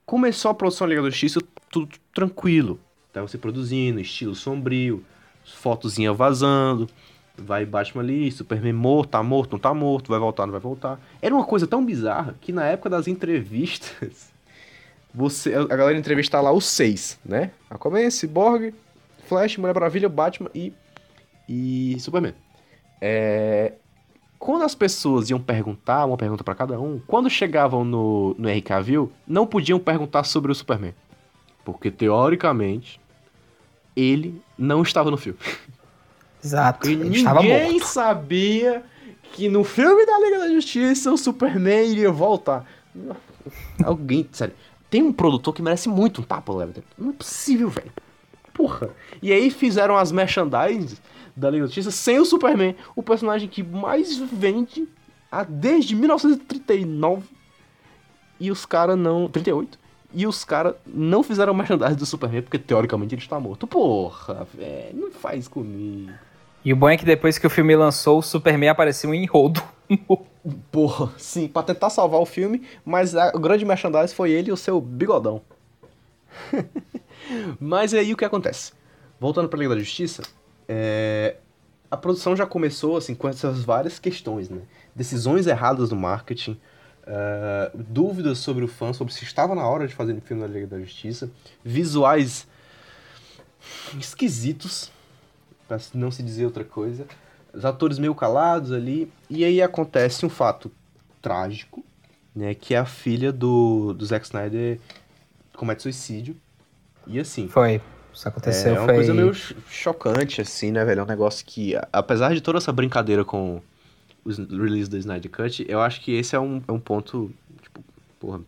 começou a produção da Liga da Justiça tudo tranquilo. Tá você produzindo, estilo sombrio, fotozinha vazando, vai Batman ali, Superman morto, tá morto, não tá morto, vai voltar, não vai voltar. Era uma coisa tão bizarra que na época das entrevistas, (laughs) você, a galera entrevistar lá os seis, né? Aquaman, Cyborg, Flash, Mulher Maravilha, Batman e, e Superman. É, quando as pessoas iam perguntar, uma pergunta para cada um, quando chegavam no, no RK View, não podiam perguntar sobre o Superman. Porque, teoricamente, ele não estava no filme. Exato. E Ele estava ninguém morto. sabia que no filme da Liga da Justiça o Superman iria voltar. Alguém, sério, tem um produtor que merece muito um tapa, Levitan. Não é possível, velho. Porra. E aí fizeram as merchandise da Liga da Justiça sem o Superman, o personagem que mais vende a, desde 1939. E os caras não. 38. E os caras não fizeram merchandise do Superman porque teoricamente ele está morto. Porra, velho, não faz comigo. E o bom é que depois que o filme lançou, o Superman apareceu em rodo. (laughs) Porra, sim, pra tentar salvar o filme, mas a- o grande merchandise foi ele e o seu bigodão. (laughs) mas aí o que acontece? Voltando pra Liga da Justiça, é, a produção já começou assim com essas várias questões, né? Decisões erradas no marketing, é, dúvidas sobre o fã, sobre se estava na hora de fazer um filme da Liga da Justiça, visuais esquisitos, pra não se dizer outra coisa, os atores meio calados ali, e aí acontece um fato trágico, né, que é a filha do, do Zack Snyder comete suicídio, e assim, Foi. Isso aconteceu, é uma foi... coisa meio ch- chocante, assim, né, velho? É um negócio que, apesar de toda essa brincadeira com o s- release do Snyder Cut, eu acho que esse é um, é um ponto, tipo, porra,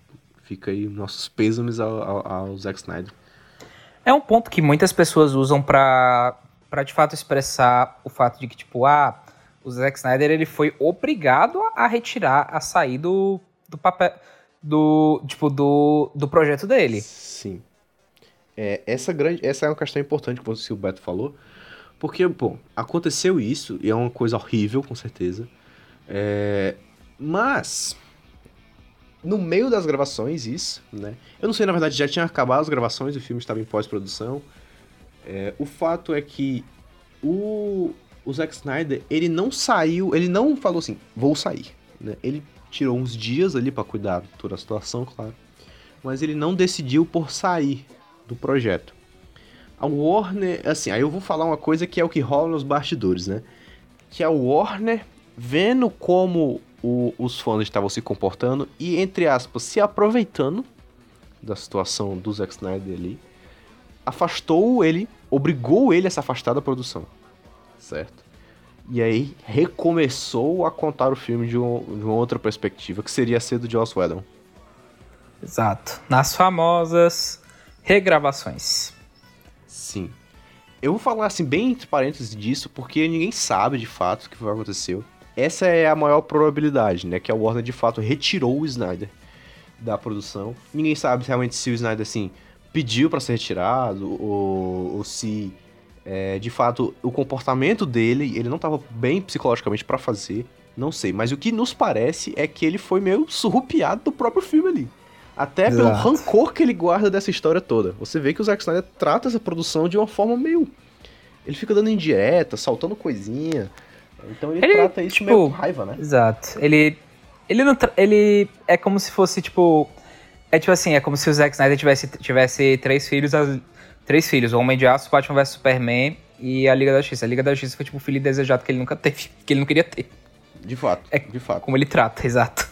fica aí nossos pêsames ao, ao, ao Zack Snyder. É um ponto que muitas pessoas usam pra, pra de fato expressar o fato de que, tipo, ah, o Zack Snyder ele foi obrigado a retirar, a sair do, do papel, do, tipo, do, do projeto dele. Sim. É, essa, grande, essa é uma questão importante que o Beto falou, porque, bom, aconteceu isso, e é uma coisa horrível, com certeza, é, mas, no meio das gravações, isso, né, eu não sei, na verdade, já tinha acabado as gravações, o filme estava em pós-produção, é, o fato é que o, o Zack Snyder, ele não saiu, ele não falou assim, vou sair, né, ele tirou uns dias ali pra cuidar de toda a situação, claro, mas ele não decidiu por sair do projeto. A Warner, assim, aí eu vou falar uma coisa que é o que rola nos bastidores, né? Que a Warner, vendo como o- os fãs estavam se comportando e, entre aspas, se aproveitando da situação do Zack Snyder ali, afastou ele, obrigou ele a se afastar da produção, certo? E aí recomeçou a contar o filme de, um- de uma outra perspectiva, que seria ser do Joss Whedon. Exato. Nas famosas regravações. Sim. Eu vou falar assim, bem entre parênteses disso, porque ninguém sabe de fato o que vai acontecer. Essa é a maior probabilidade, né? Que a Warner de fato retirou o Snyder da produção. Ninguém sabe realmente se o Snyder, assim, pediu pra ser retirado, ou, ou se é, de fato o comportamento dele, ele não tava bem psicologicamente pra fazer. Não sei, mas o que nos parece é que ele foi meio surrupiado do próprio filme ali. Até pelo Exato. rancor que ele guarda dessa história toda. Você vê que o Zack Snyder trata essa produção de uma forma meio. Ele fica dando indireta, saltando coisinha. Então ele, Ele, trata isso tipo, meio com raiva, né? Exato. Ele. Ele não. tra- Ele é como se fosse, tipo. É tipo assim, é como se o Zack Snyder tivesse, tivesse três filhos. as- Três filhos, o Homem de Aço, Batman vs Superman e a Liga da Justiça. A Liga da Justiça foi tipo o filho desejado que ele nunca teve, (laughs) que ele não queria ter. De fato, É- de fato, Como ele trata, (laughs) exato.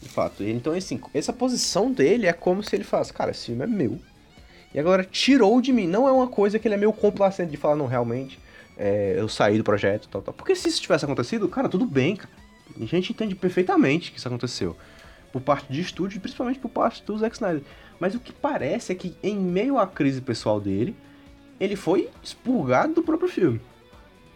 De fato. Então, assim, essa posição dele é como se ele falasse, cara, esse filme é meu. E a galera tirou de mim. Não é uma coisa que ele é meio complacente de falar, não, realmente, é, eu saí do projeto, tal, tal. Porque se isso tivesse acontecido, cara, tudo bem, cara. A gente entende perfeitamente que isso aconteceu. Por parte de estúdio principalmente por parte do Zack Snyder. Mas o que parece é que, em meio à crise pessoal dele, ele foi expurgado do próprio filme.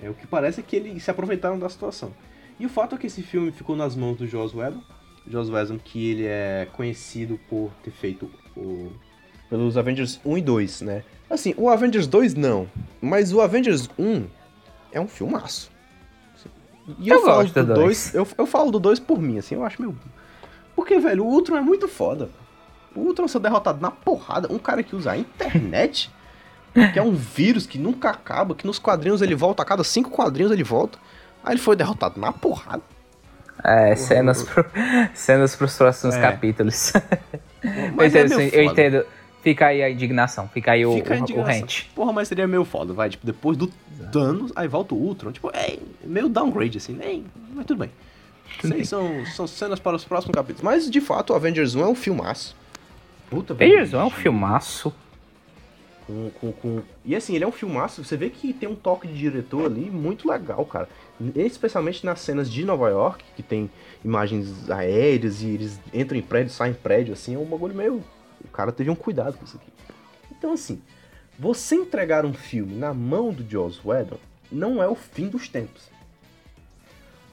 É, o que parece é que eles se aproveitaram da situação. E o fato é que esse filme ficou nas mãos do Joss Whedon. Joss Whedon, que ele é conhecido por ter feito o... pelos Avengers 1 e 2, né? Assim, o Avengers 2 não, mas o Avengers 1 é um filmaço. E eu, Eu falo gosto do do dois. 2, eu, eu falo do 2 por mim, assim, eu acho meio... Porque, velho, o Ultron é muito foda. O Ultron ser derrotado na porrada, um cara que usa a internet, que é um vírus que nunca acaba, que nos quadrinhos ele volta, a cada cinco quadrinhos ele volta. Aí ele foi derrotado na porrada. É, cenas, pro, (laughs) cenas pros próximos É. capítulos. (laughs) eu Mas é entendo, sim, eu entendo. Fica aí a indignação, fica aí o, Fica o, o rant. Porra, mas seria meio foda, vai. Tipo, depois do Thanos, aí volta o Ultron. Tipo, é meio downgrade, assim, nem. Mas tudo bem. Isso aí são, são cenas para os próximos capítulos. Mas, de fato, o Avengers 1 é um filmaço. Puta, Avengers é um filmaço. Com, com, com... E assim, ele é um filmaço, você vê que tem um toque de diretor ali muito legal, cara. Especialmente nas cenas de Nova York, que tem imagens aéreas e eles entram em prédio, saem em prédio, assim, é um bagulho meio. O cara teve um cuidado com isso aqui. Então, assim, você entregar um filme na mão do Joss Whedon não é o fim dos tempos.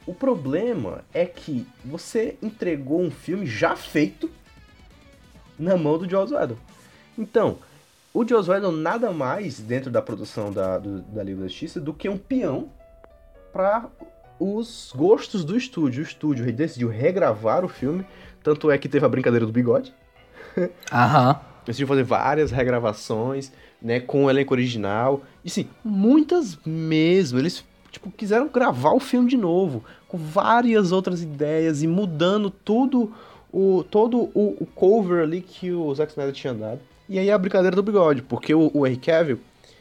O problema é que você entregou um filme já feito na mão do Joss Whedon. Então, o Joss Whedon nada mais dentro da produção da, do, da Liga da Justiça do que um peão para os gostos do estúdio. O estúdio decidiu regravar o filme, tanto é que teve a brincadeira do bigode. (laughs) Aham. Decidiu fazer várias regravações, né, com o elenco original. E sim, muitas mesmo. Eles tipo quiseram gravar o filme de novo, com várias outras ideias e mudando tudo o todo o, o cover ali que o Zack Snyder tinha dado. E aí a brincadeira do bigode, porque o, o Henry Cavill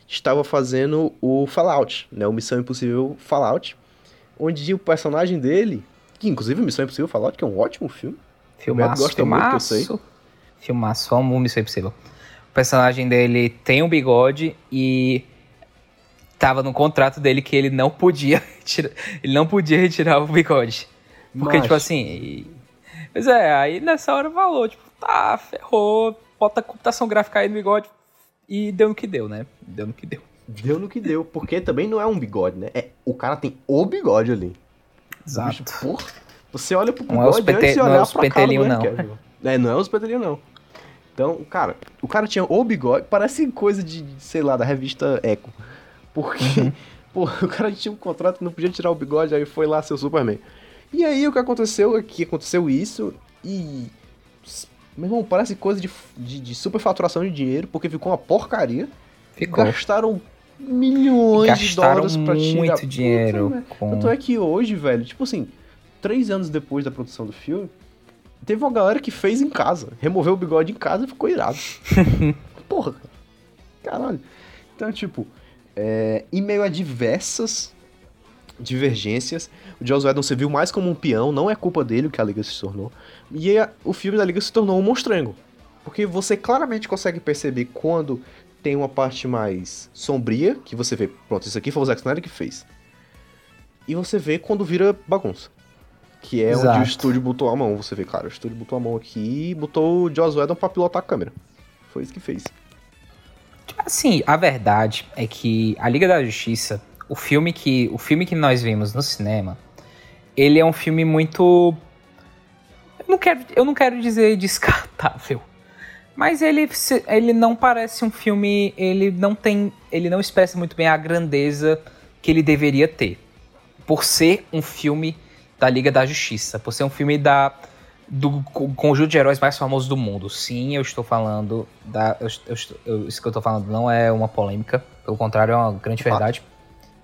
estava fazendo o Fallout, né? O Missão Impossível Fallout, onde o personagem dele, que inclusive Missão Impossível Fallout, que é um ótimo filme. Filmaço, gosta filmaço. muito, eu sei. Filmaço, amo Missão Impossível. O personagem dele tem um bigode e tava no contrato dele que ele não podia (laughs) retirar, ele não podia retirar o bigode. Porque, tipo assim. e- Pois é, aí nessa hora falou, tipo, tá, ferrou, bota computação gráfica aí no bigode. E deu no que deu, né? Deu no que deu. Deu no que deu, porque também não é um bigode, né? É, o cara tem o bigode ali. Exato. Bicho, porra, você olha pro Não é os bigode pete- antes de não é olhar os pra cara do não. Cavill. É, não é os petelinhos, não. Então, cara, o cara tinha o bigode, parece coisa de, sei lá, da revista Echo. Porque, Uhum. (laughs) porra, o cara tinha um contrato, não podia tirar o bigode, aí foi lá ser o Superman. E aí o que aconteceu é que aconteceu isso e. Meu irmão, parece coisa de, de, de superfaturação de dinheiro, porque ficou uma porcaria. Ficou. Gastaram milhões de Gastaram dólares pra tirar. muito Puta dinheiro merda. com. Tanto é que hoje, velho, tipo assim, três anos depois da produção do filme, teve uma galera que fez em casa. Removeu o bigode em casa e ficou irado. (laughs) Porra, cara. Caralho. Então, tipo, é, em meio a diversas divergências, o Joss Whedon se viu mais como um peão, não é culpa dele o que a Liga se tornou. E aí, o filme da Liga se tornou um monstrengo. Porque você claramente consegue perceber quando tem uma parte mais sombria, que você vê, pronto, isso aqui foi o Zack Snyder que fez. E você vê quando vira bagunça. Que é onde Exato. o estúdio botou a mão. Você vê, cara, o estúdio botou a mão aqui e botou o Joss Whedon pra pilotar a câmera. Foi isso que fez. Assim, a verdade é que a Liga da Justiça, o filme que, o filme que nós vimos no cinema, ele é um filme muito eu não quero, eu não quero dizer descartável, mas ele ele não parece um filme, ele não tem, ele não expressa muito bem a grandeza que ele deveria ter. Por ser um filme da Liga da Justiça, por ser um filme da do co- conjunto de heróis mais famosos do mundo. Sim, eu estou falando da. eu- eu eu- isso que eu estou falando não é uma polêmica, pelo contrário, é uma grande verdade.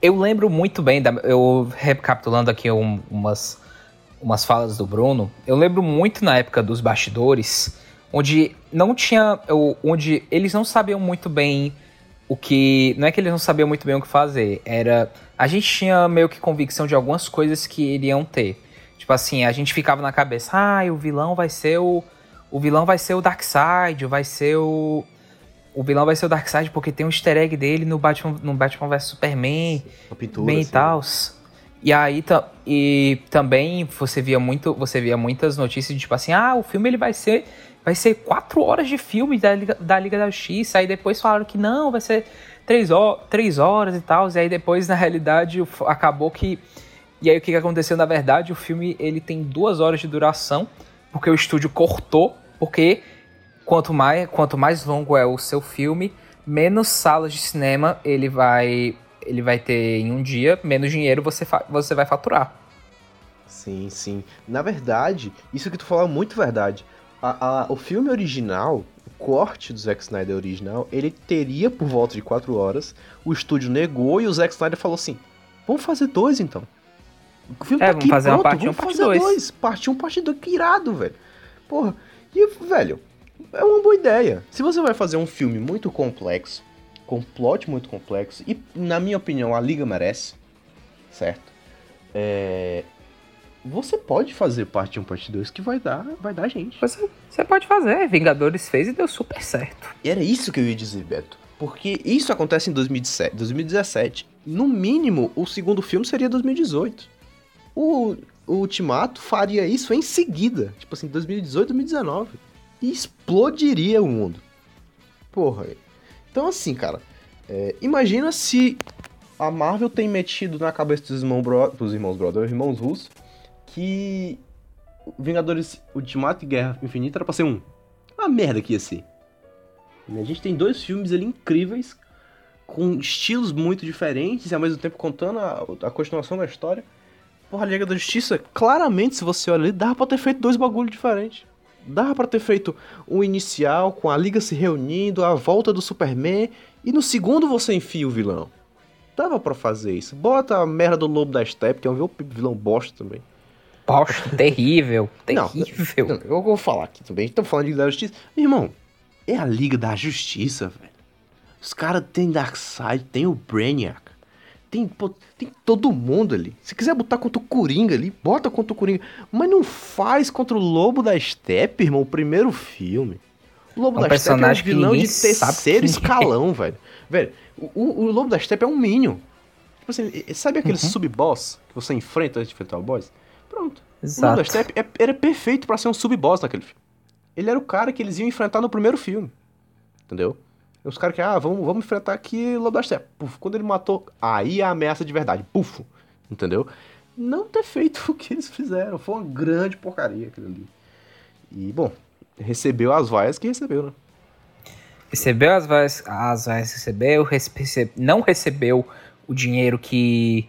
Eu lembro muito bem, da, eu recapitulando aqui um- umas, umas falas do Bruno, eu lembro muito na época dos bastidores, onde não tinha. onde eles não sabiam muito bem o que. Não é que eles não sabiam muito bem o que fazer, era. A gente tinha meio que convicção de algumas coisas que iriam ter. Tipo assim, a gente ficava na cabeça, ah, o vilão vai ser o. O vilão vai ser o Darkseid, vai ser o. O vilão vai ser o Darkseid porque tem um easter egg dele no Batman, no Batman vs Superman, A pintura. bem e assim. E aí ta- e também você via muito, você via muitas notícias de tipo assim, ah, o filme ele vai ser vai ser quatro horas de filme da Liga da, Liga da Justiça. Aí depois falaram que não, vai ser três, ho três horas e tal. E aí depois, (laughs) na realidade, acabou que. E aí o que, que aconteceu? Na verdade, o filme ele tem duas horas de duração, porque o estúdio cortou, porque quanto mais, quanto mais longo é o seu filme, menos salas de cinema ele vai. Ele vai ter em um dia, menos dinheiro você, você vai faturar. Sim, sim. Na verdade, isso que tu falou é muito verdade. A- a- o filme original, o corte do Zack Snyder original, ele teria por volta de 4 horas. O estúdio negou e o Zack Snyder falou assim: vamos fazer dois então. O filme É, tá vamos aqui, fazer uma pronto, parte um, vamos parte fazer dois. dois. Parte 1, um, parte 2, que irado, velho. Porra, e, velho, é uma boa ideia. Se você vai fazer um filme muito complexo, com um plot muito complexo, e na minha opinião a Liga merece, certo? É, você pode fazer parte 1, parte 2 que vai dar, vai dar gente. Você, você pode fazer. Vingadores fez e deu super certo. E era isso que eu ia dizer, Beto. Porque isso acontece em 2017. 2017. No mínimo, o segundo filme seria 2018. O, o Ultimato faria isso em seguida. Tipo assim, 2018, 2019. Explodiria o mundo. Porra. Então, assim, cara. É, imagina se a Marvel tem metido na cabeça dos irmãos, bro, dos irmãos Brother, irmãos russos, que Vingadores Ultimato e Guerra Infinita era pra ser um. Uma merda que ia ser. A gente tem dois filmes ali incríveis, com estilos muito diferentes e ao mesmo tempo contando a, a continuação da história. Porra, a Liga da Justiça, claramente, se você olha ali, dava pra ter feito dois bagulhos diferentes. Dava pra ter feito um inicial com a Liga se reunindo, a volta do Superman, e no segundo você enfia o vilão. Dava pra fazer isso. Bota a merda do Lobo da Steppe, que é um vilão bosta também. Bosta, (laughs) terrível, terrível. Não, eu vou falar aqui também. Estamos falando de Liga da Justiça. Meu irmão, é a Liga da Justiça, velho. Os caras tem Darkseid, tem o Brainiac. Tem, pô, tem todo mundo ali. Se quiser botar contra o Coringa ali, bota contra o Coringa. Mas não faz contra o Lobo da Steppe, irmão, o primeiro filme. O Lobo É um da Steppe é um vilão de terceiro é. escalão, velho. Velho, o, o Lobo da Steppe é um Minion. Tipo assim, sabe aquele Uhum. sub-boss que você enfrenta antes de enfrentar o boss? Pronto. O Lobo Exato. da Steppe é- era perfeito pra ser um sub-boss naquele filme. Ele era o cara que eles iam enfrentar no primeiro filme. Entendeu? Os caras que, ah, vamos, vamos enfrentar aqui da Steppe. Puf, quando ele matou, aí é a ameaça de verdade. Puf. Entendeu? Não ter feito (laughs) o que eles fizeram. Foi uma grande porcaria aquilo ali. E, bom, recebeu as vaias que recebeu, né? Recebeu as vaias, as vaias recebeu, rece- não recebeu o dinheiro que,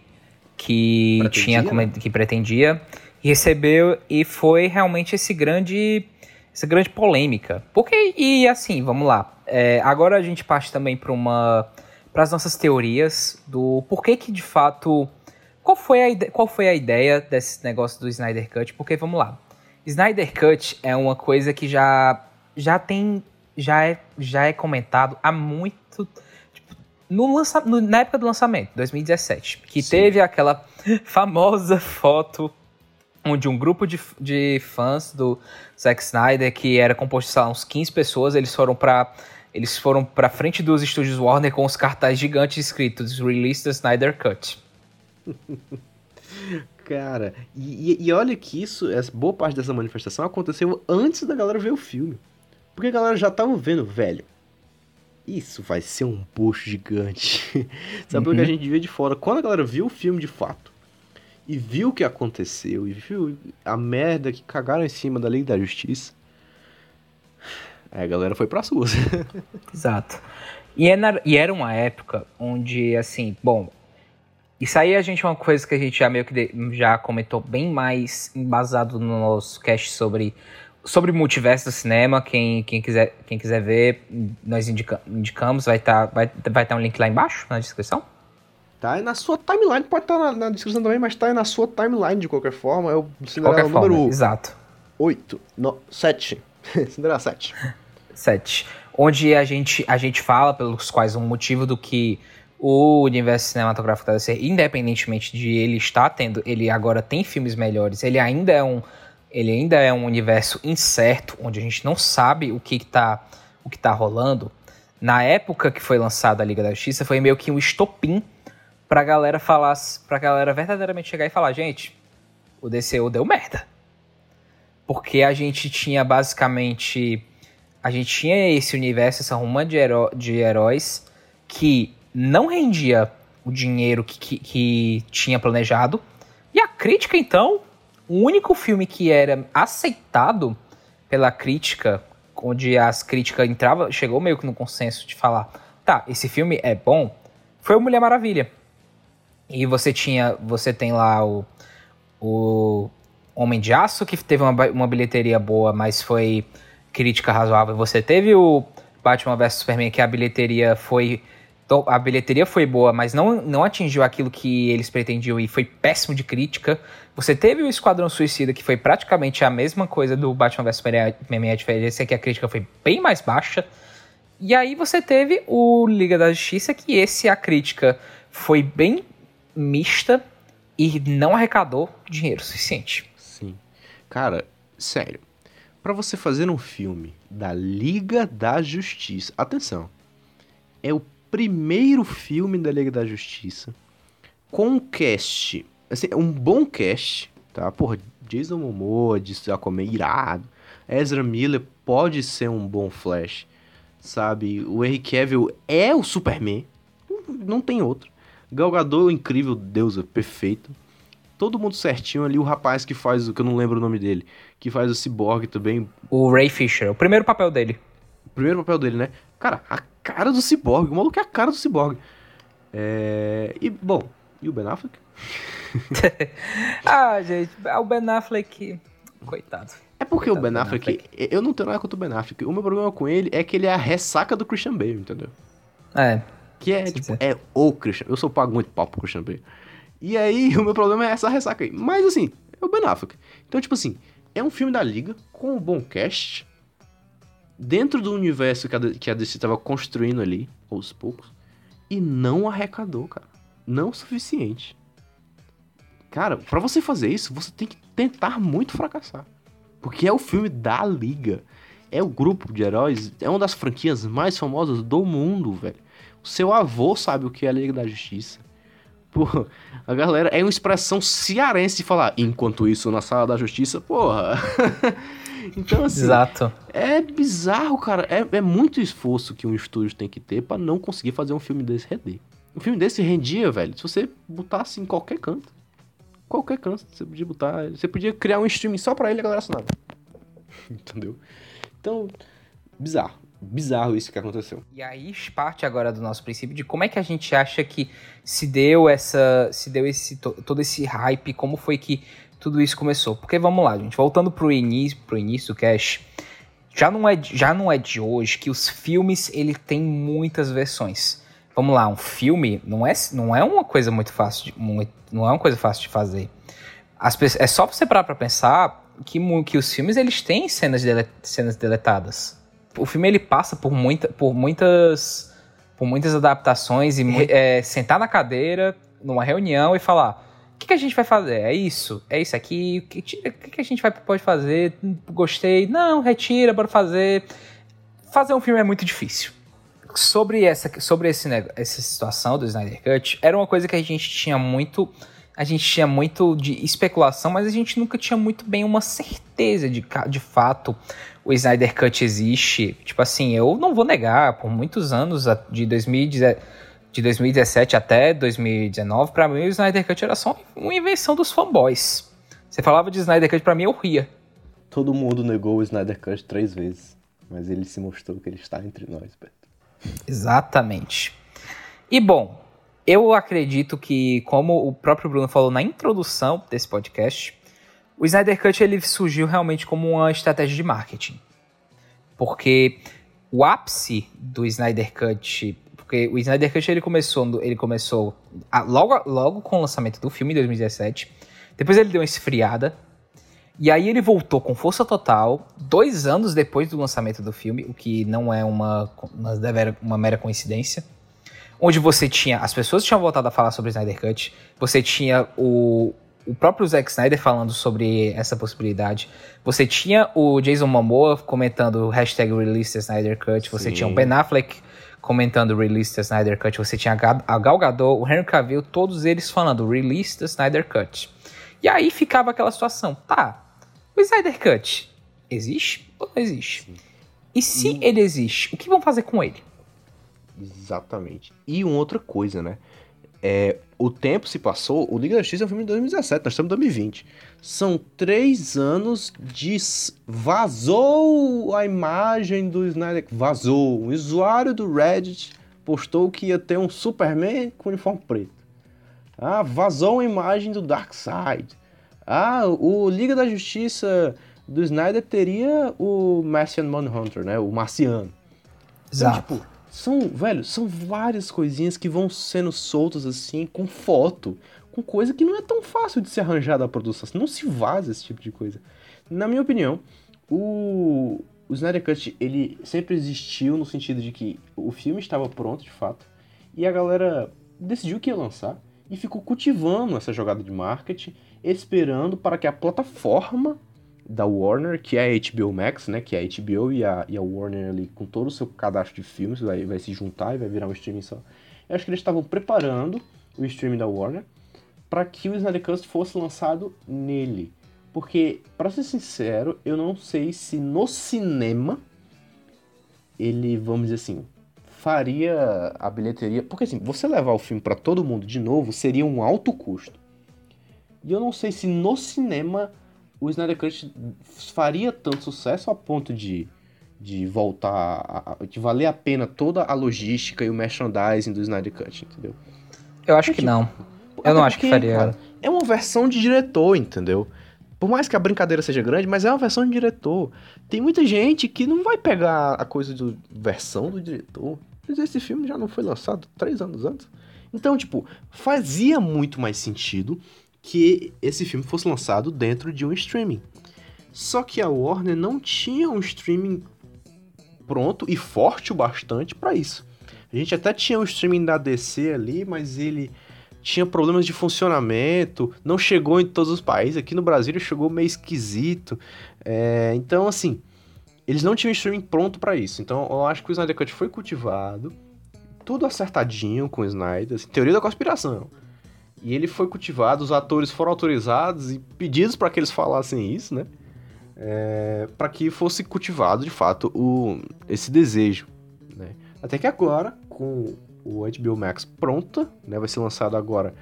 que Pretendia, tinha né? que pretendia. E recebeu e foi realmente esse grande essa grande polêmica. Porque e assim, vamos lá. É, agora a gente parte também para uma para as nossas teorias do porquê que de fato qual foi a ide- qual foi a ideia desse negócio do Snyder Cut? Porque vamos lá. Snyder Cut é uma coisa que já já tem já é já é comentado há muito tipo, no lança, no- na época do lançamento, 2017, que Sim. teve aquela (laughs) famosa foto onde um grupo de, de fãs do Zack Snyder, que era composto de uns 15 pessoas, eles foram pra eles foram pra frente dos estúdios Warner com os cartazes gigantes escritos Release the Snyder Cut. (laughs) Cara, e, e- olha que isso, essa boa parte dessa manifestação aconteceu antes da galera ver o filme. Porque a galera já tava vendo, velho. Isso vai ser um bucho gigante. (laughs) Sabe o que a Uhum. gente vê de fora? Quando a galera viu o filme de fato, e viu o que aconteceu, e viu a merda que cagaram em cima da Liga da Justiça, a galera foi pras ruas. (laughs) Exato. E, é na- e era uma época onde, assim, bom, isso aí a gente é uma coisa que a gente já meio que de- já comentou bem mais embasado no nosso cast sobre, sobre multiverso do cinema. Quem, quem, quiser, quem quiser ver, nós indica- indicamos, vai estar vai, vai tá um link lá embaixo na descrição. Tá na sua timeline, pode estar na, na descrição também, mas tá aí na sua timeline de qualquer forma. É o De Cinderela qualquer forma, número exato. 8, no, 7. (laughs) Cinderela 7. 7. Onde a gente, a gente fala pelos quais um motivo do que o universo cinematográfico da DC, independentemente de ele estar tendo, ele agora tem filmes melhores, ele ainda é um, ele ainda é um universo incerto, onde a gente não sabe o que, que tá, o que tá rolando. Na época que foi lançada a Liga da Justiça, foi meio que um estopim pra galera falar, pra galera verdadeiramente chegar e falar, gente, o DCU deu merda. Porque a gente tinha basicamente. A gente tinha esse universo, essa ruma de, heró- de heróis que não rendia o dinheiro que, que, que tinha planejado. E a crítica, então, o único filme que era aceitado pela crítica, onde as críticas entravam, chegou meio que no consenso de falar, tá, esse filme é bom, foi o Mulher Maravilha. E você tinha, você tem lá o, o Homem de Aço, que teve uma, uma bilheteria boa, mas foi crítica razoável. Você teve o Batman vs Superman, que a bilheteria foi. A bilheteria foi boa, mas não, não atingiu aquilo que eles pretendiam e foi péssimo de crítica. Você teve o Esquadrão Suicida, que foi praticamente a mesma coisa do Batman vs Superman, a diferença é que a crítica foi bem mais baixa. E aí você teve o Liga da Justiça, que esse a crítica foi bem mista e não arrecadou dinheiro suficiente. Sim. Cara, sério. Pra você fazer um filme da Liga da Justiça. Atenção. é o primeiro filme da Liga da Justiça com um cast, assim, um bom cast, tá? Porra, Jason Momoa Aquaman irado. Ezra Miller pode ser um bom Flash, sabe? O Henry Cavill é o Superman, não tem outro. Gal Gadot, incrível, deusa, perfeito. Todo mundo certinho ali, o rapaz que faz, o que eu não lembro o nome dele, que faz o Cyborg também. O Ray Fisher, o primeiro papel dele. O primeiro papel dele, né? Cara, a cara do Cyborg, o maluco é a cara do Cyborg. É... E, bom, e o Ben Affleck? (laughs) ah, gente, o Ben Affleck, coitado. É porque o Ben Affleck, ben Affleck, eu não tenho nada contra o Ben Affleck. O meu problema com ele é que ele é a ressaca do Christian Bale, entendeu? É. Que é, tipo, dizer. é o Christian. Eu sou pago muito pau pro Christian Bale. E aí, (laughs) o meu problema é essa ressaca aí. Mas, assim, é o Ben Affleck. Então, tipo assim, é um filme da Liga com um bom cast. Dentro do universo que a DC tava construindo ali, aos poucos. E não arrecadou, cara. Não o suficiente. Cara, para você fazer isso, você tem que tentar muito fracassar. Porque é o filme da Liga. É o grupo de heróis, é uma das franquias mais famosas do mundo, velho. Seu avô sabe o que é a Liga da Justiça. Pô, a galera é uma expressão cearense de falar, enquanto isso na sala da justiça, porra. (laughs) então, assim. Exato. É bizarro, cara. É, é muito esforço que um estúdio tem que ter para não conseguir fazer um filme desse render. Um filme desse rendia, velho, se você botasse em qualquer canto qualquer canto. Você podia botar. Você podia criar um streaming só pra ele e a galera assinava. (laughs) Entendeu? Então, bizarro. Bizarro isso que aconteceu. E aí parte agora do nosso princípio de como é que a gente acha que se deu essa. se deu esse todo esse hype, como foi que tudo isso começou. Porque vamos lá, gente, voltando pro início, pro início do cast, já não é, já não é de hoje que os filmes ele tem muitas versões vamos lá, um filme não é, não é uma coisa muito fácil, de, muito, não é uma coisa fácil de fazer. As, é só você parar para pensar que, que os filmes eles têm cenas, dele, cenas deletadas. O filme ele passa por, muita, por muitas por muitas adaptações e é, sentar na cadeira numa reunião e falar o que, que, a gente vai fazer? É isso? É isso aqui? O que, que, a gente vai, pode fazer? Gostei? Não, retira, bora fazer. Fazer um filme é muito difícil sobre essa, sobre esse, essa situação do Snyder Cut, era uma coisa que a gente tinha muito. A gente tinha muito de especulação, mas a gente nunca tinha muito bem uma certeza de, de fato o Snyder Cut existe. Tipo assim, eu não vou negar, por muitos anos, de 2017, de 2017 até 2019, para mim o Snyder Cut era só uma invenção dos fanboys. Você falava de Snyder Cut, pra mim eu ria. Todo mundo negou o Snyder Cut três vezes, mas ele se mostrou que ele está entre nós, Beto. Exatamente. E bom, eu acredito que, como o próprio Bruno falou na introdução desse podcast, o Snyder Cut ele surgiu realmente como uma estratégia de marketing. Porque o ápice do Snyder Cut, porque o Snyder Cut ele começou, ele começou a, logo, logo com o lançamento do filme em 2017. Depois ele deu uma esfriada, e aí ele voltou com força total, dois anos depois do lançamento do filme, o que não é uma, uma, uma mera coincidência. Onde você tinha. As pessoas tinham voltado a falar sobre Snyder Cut. Você tinha o, o próprio Zack Snyder falando sobre essa possibilidade. Você tinha o Jason Momoa comentando o hashtag Release the Snyder Cut. Você Sim. tinha o Ben Affleck comentando Release the Snyder Cut. Você tinha a Gal Gadot, o Henry Cavill, todos eles falando Release the Snyder Cut. E aí ficava aquela situação. Tá, o Snyder Cut existe ou não existe? Sim. E se e... ele existe, o que vão fazer com ele? Exatamente. E uma outra coisa, né? É, o tempo se passou, o Liga da Justiça é um filme de 2017, nós estamos em 2020. São três anos de. Vazou a imagem do Snyder. Vazou. Um usuário do Reddit postou que ia ter um Superman com uniforme preto. Ah, vazou a imagem do Darkseid. Ah, o Liga da Justiça do Snyder teria o Martian Manhunter, né? O Marciano. Então, Exato. Então, tipo, são, velho, são várias coisinhas que vão sendo soltas assim, com foto, com coisa que não é tão fácil de se arranjar da produção. Não se vaza esse tipo de coisa. Na minha opinião, o, o Snyder Cut, ele sempre existiu no sentido de que o filme estava pronto, de fato, e a galera decidiu que ia lançar e ficou cultivando essa jogada de marketing esperando para que a plataforma da Warner, que é a HBO Max, né? Que é a HBO e a, e a Warner ali com todo o seu cadastro de filmes, vai, vai se juntar e vai virar um streaming só. Eu acho que eles estavam preparando o streaming da Warner para que o Snyder Cut fosse lançado nele. Porque, para ser sincero, eu não sei se no cinema ele, vamos dizer assim, faria a bilheteria. Porque assim, você levar o filme para todo mundo de novo seria um alto custo. E eu não sei se no cinema o Snyder Cut faria tanto sucesso a ponto de, de voltar, a, de valer a pena toda a logística e o merchandising do Snyder Cut, entendeu? Eu acho que não. Eu não acho que faria. Cara, é uma versão de diretor, entendeu? Por mais que a brincadeira seja grande, mas é uma versão de diretor. Tem muita gente que não vai pegar a coisa de versão do diretor. Mas esse filme já não foi lançado três anos antes. Então, tipo, fazia muito mais sentido que esse filme fosse lançado dentro de um streaming. Só que a Warner não tinha um streaming pronto e forte o bastante para isso. A gente até tinha um streaming da DC ali, mas ele tinha problemas de funcionamento, não chegou em todos os países. Aqui no Brasil ele chegou meio esquisito. É, então, assim, eles não tinham um streaming pronto para isso. Então, eu acho que o Snyder Cut foi cultivado, tudo acertadinho com o Snyder, assim, teoria da conspiração. E ele foi cultivado, os atores foram autorizados e pedidos para que eles falassem isso, né? É, para que fosse cultivado de fato o, esse desejo. Né? Até que agora, com o HBO Max pronta, né? Vai ser lançado agora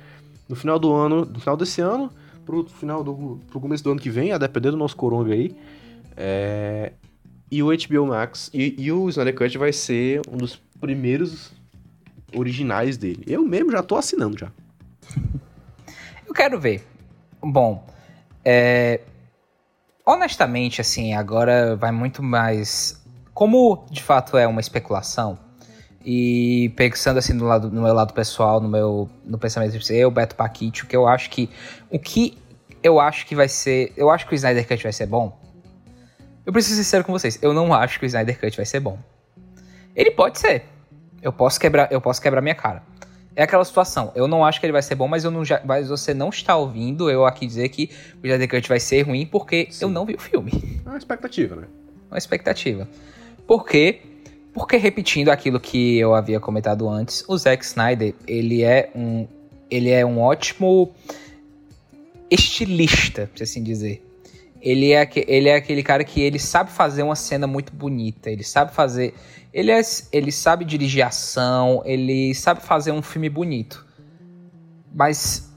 no final do ano, no final desse ano, pro final do pro começo do ano que vem, a depender do nosso coronga aí. É, e o HBO Max e, e o Snyder Cut vai ser um dos primeiros originais dele. Eu mesmo já tô assinando já. Eu quero ver. Bom, é... honestamente, assim, agora vai muito mais. Como de fato é uma especulação, e pensando assim no, lado, no meu lado pessoal, no meu no pensamento de eu, Beto Paquite, o que eu acho que. O que eu acho que vai ser. Eu acho que o Snyder Cut vai ser bom. Eu preciso ser sincero com vocês. Eu não acho que o Snyder Cut vai ser bom. Ele pode ser. Eu posso quebrar, eu posso quebrar minha cara é aquela situação. Eu não acho que ele vai ser bom, mas, eu não já, mas você não está ouvindo eu aqui dizer que o Snyder Cut vai ser ruim porque Sim. eu não vi o filme. É uma expectativa, né? Uma expectativa. Por quê? Porque, repetindo aquilo que eu havia comentado antes, o Zack Snyder, ele é um, ele é um ótimo estilista, por assim dizer. Ele é, ele é aquele cara que ele sabe fazer uma cena muito bonita, ele sabe fazer ele, é, ele sabe dirigir ação, ele sabe fazer um filme bonito. Mas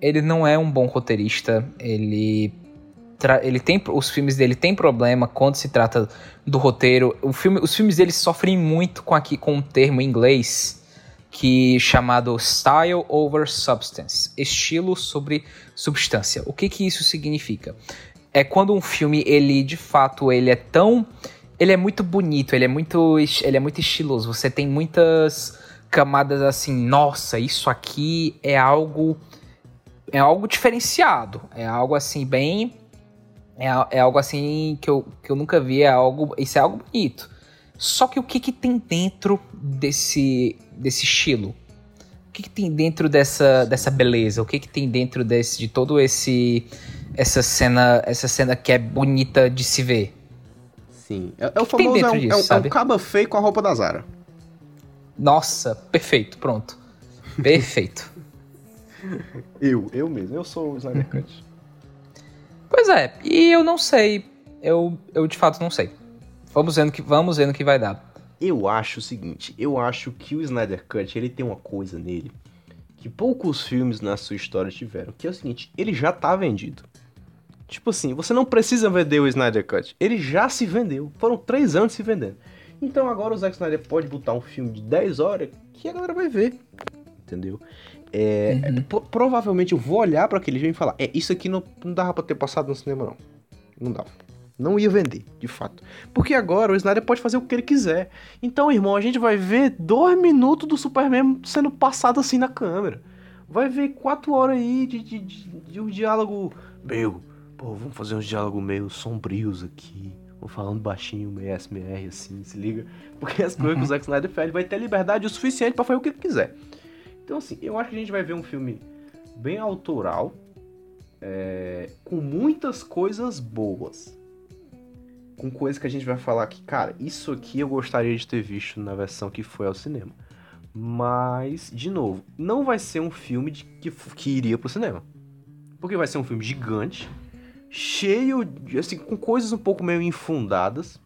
ele não é um bom roteirista. Ele ele tem os filmes dele tem problema quando se trata do roteiro. O filme, os filmes dele sofrem muito com aqui com um termo em inglês que chamado style over substance, estilo sobre substância. O que que isso significa? É quando um filme ele de fato ele é tão ele é muito bonito, ele é muito, ele é muito estiloso. Você tem muitas camadas assim, nossa, isso aqui é algo é algo diferenciado, é algo assim bem é, é algo assim que eu, que eu nunca vi, é algo, isso é algo bonito. Só que o que que tem dentro desse desse estilo? O que, que tem dentro dessa, dessa beleza? O que, que tem dentro desse de todo esse essa cena essa cena que é bonita de se ver? Sim. É, é o famoso. É um, disso, é, um, é um caba feio com a roupa da Zara. Nossa, perfeito, pronto. Perfeito. (laughs) eu, eu mesmo, eu sou o Snyder Cut. pois é, e eu não sei. Eu, eu de fato não sei. Vamos vendo que vamos vendo que vai dar. Eu acho o seguinte, eu acho que o Snyder Cut, ele tem uma coisa nele que poucos filmes na sua história tiveram, que é o seguinte, ele já tá vendido. Tipo assim, você não precisa vender o Snyder Cut. Ele já se vendeu. Foram três anos se vendendo. Então agora o Zack Snyder pode botar um filme de 10 horas que a galera vai ver. Entendeu? É, uhum. provavelmente eu vou olhar para aquele filme e falar: É, isso aqui não, não dava pra ter passado no cinema, não. Não dava. Não ia vender, de fato. Porque agora o Snyder pode fazer o que ele quiser. Então, irmão, a gente vai ver dois minutos do Superman sendo passado assim na câmera. Vai ver quatro horas aí de, de, de, de um diálogo. Meu, Pô, vamos fazer uns diálogos meio sombrios aqui. Vamos falando baixinho, meio SMR assim, se liga. Porque as coisas uhum. que o Zack Snyder faz, vai ter liberdade o suficiente para fazer o que ele quiser. Então, assim, eu acho que a gente vai ver um filme bem autoral, é, com muitas coisas boas. Com coisas que a gente vai falar que, cara, isso aqui eu gostaria de ter visto na versão que foi ao cinema. Mas, de novo, não vai ser um filme de, que, que iria pro cinema. Porque vai ser um filme gigante, cheio de, assim, com coisas um pouco meio infundadas.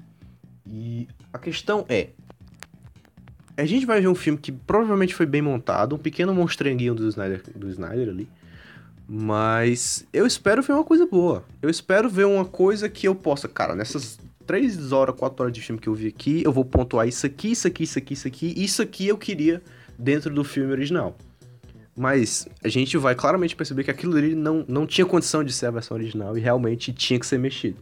E a questão é, a gente vai ver um filme que provavelmente foi bem montado, um pequeno monstrenguinho do Snyder, do Snyder ali. Mas eu espero ver uma coisa boa. Eu espero ver uma coisa que eu possa, cara, nessas 3 horas, 4 horas de filme que eu vi aqui, eu vou pontuar isso aqui, isso aqui, isso aqui, isso aqui, isso aqui eu queria dentro do filme original. Mas a gente vai claramente perceber que aquilo ali não, não tinha condição de ser a versão original e realmente tinha que ser mexido.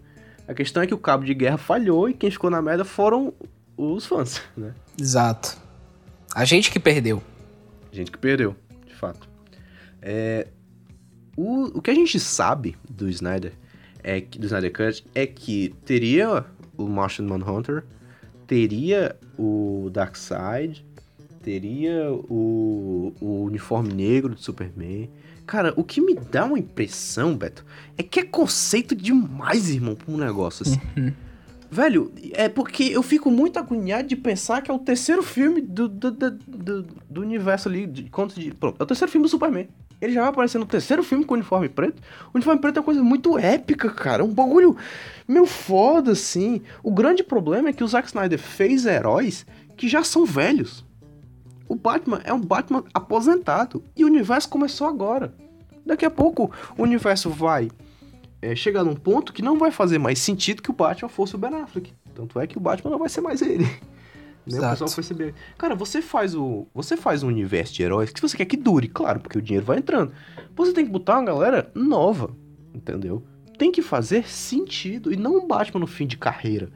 A questão é que o cabo de guerra falhou e quem ficou na merda foram os fãs, né? Exato. A gente que perdeu. A gente que perdeu, de fato. É, o, o que a gente sabe do Snyder, é que, do Snyder Cut, é que teria o Martian Manhunter, teria o Darkseid, teria o, o uniforme negro do Superman. Cara, o que me dá uma impressão, Beto, é que é conceito demais, irmão, pra um negócio assim. Velho, é porque eu fico muito agoniado de pensar que é o terceiro filme do, do, do, do, universo ali, de contos de... Pronto, é o terceiro filme do Superman. Ele já vai aparecer no terceiro filme com o uniforme preto. O uniforme preto é uma coisa muito épica, cara. É um bagulho meio foda, assim. O grande problema é que o Zack Snyder fez heróis que já são velhos. O Batman é um Batman aposentado. E o universo começou agora. Daqui a pouco o universo vai é, chegar num ponto que não vai fazer mais sentido que o Batman fosse o Ben Affleck. Tanto é que o Batman não vai ser mais ele. (laughs) Né? O pessoal perceber. Cara, você faz o. Você faz um universo de heróis que você quer que dure, claro, porque o dinheiro vai entrando. Você tem que botar uma galera nova, entendeu? Tem que fazer sentido e não um Batman no fim de carreira.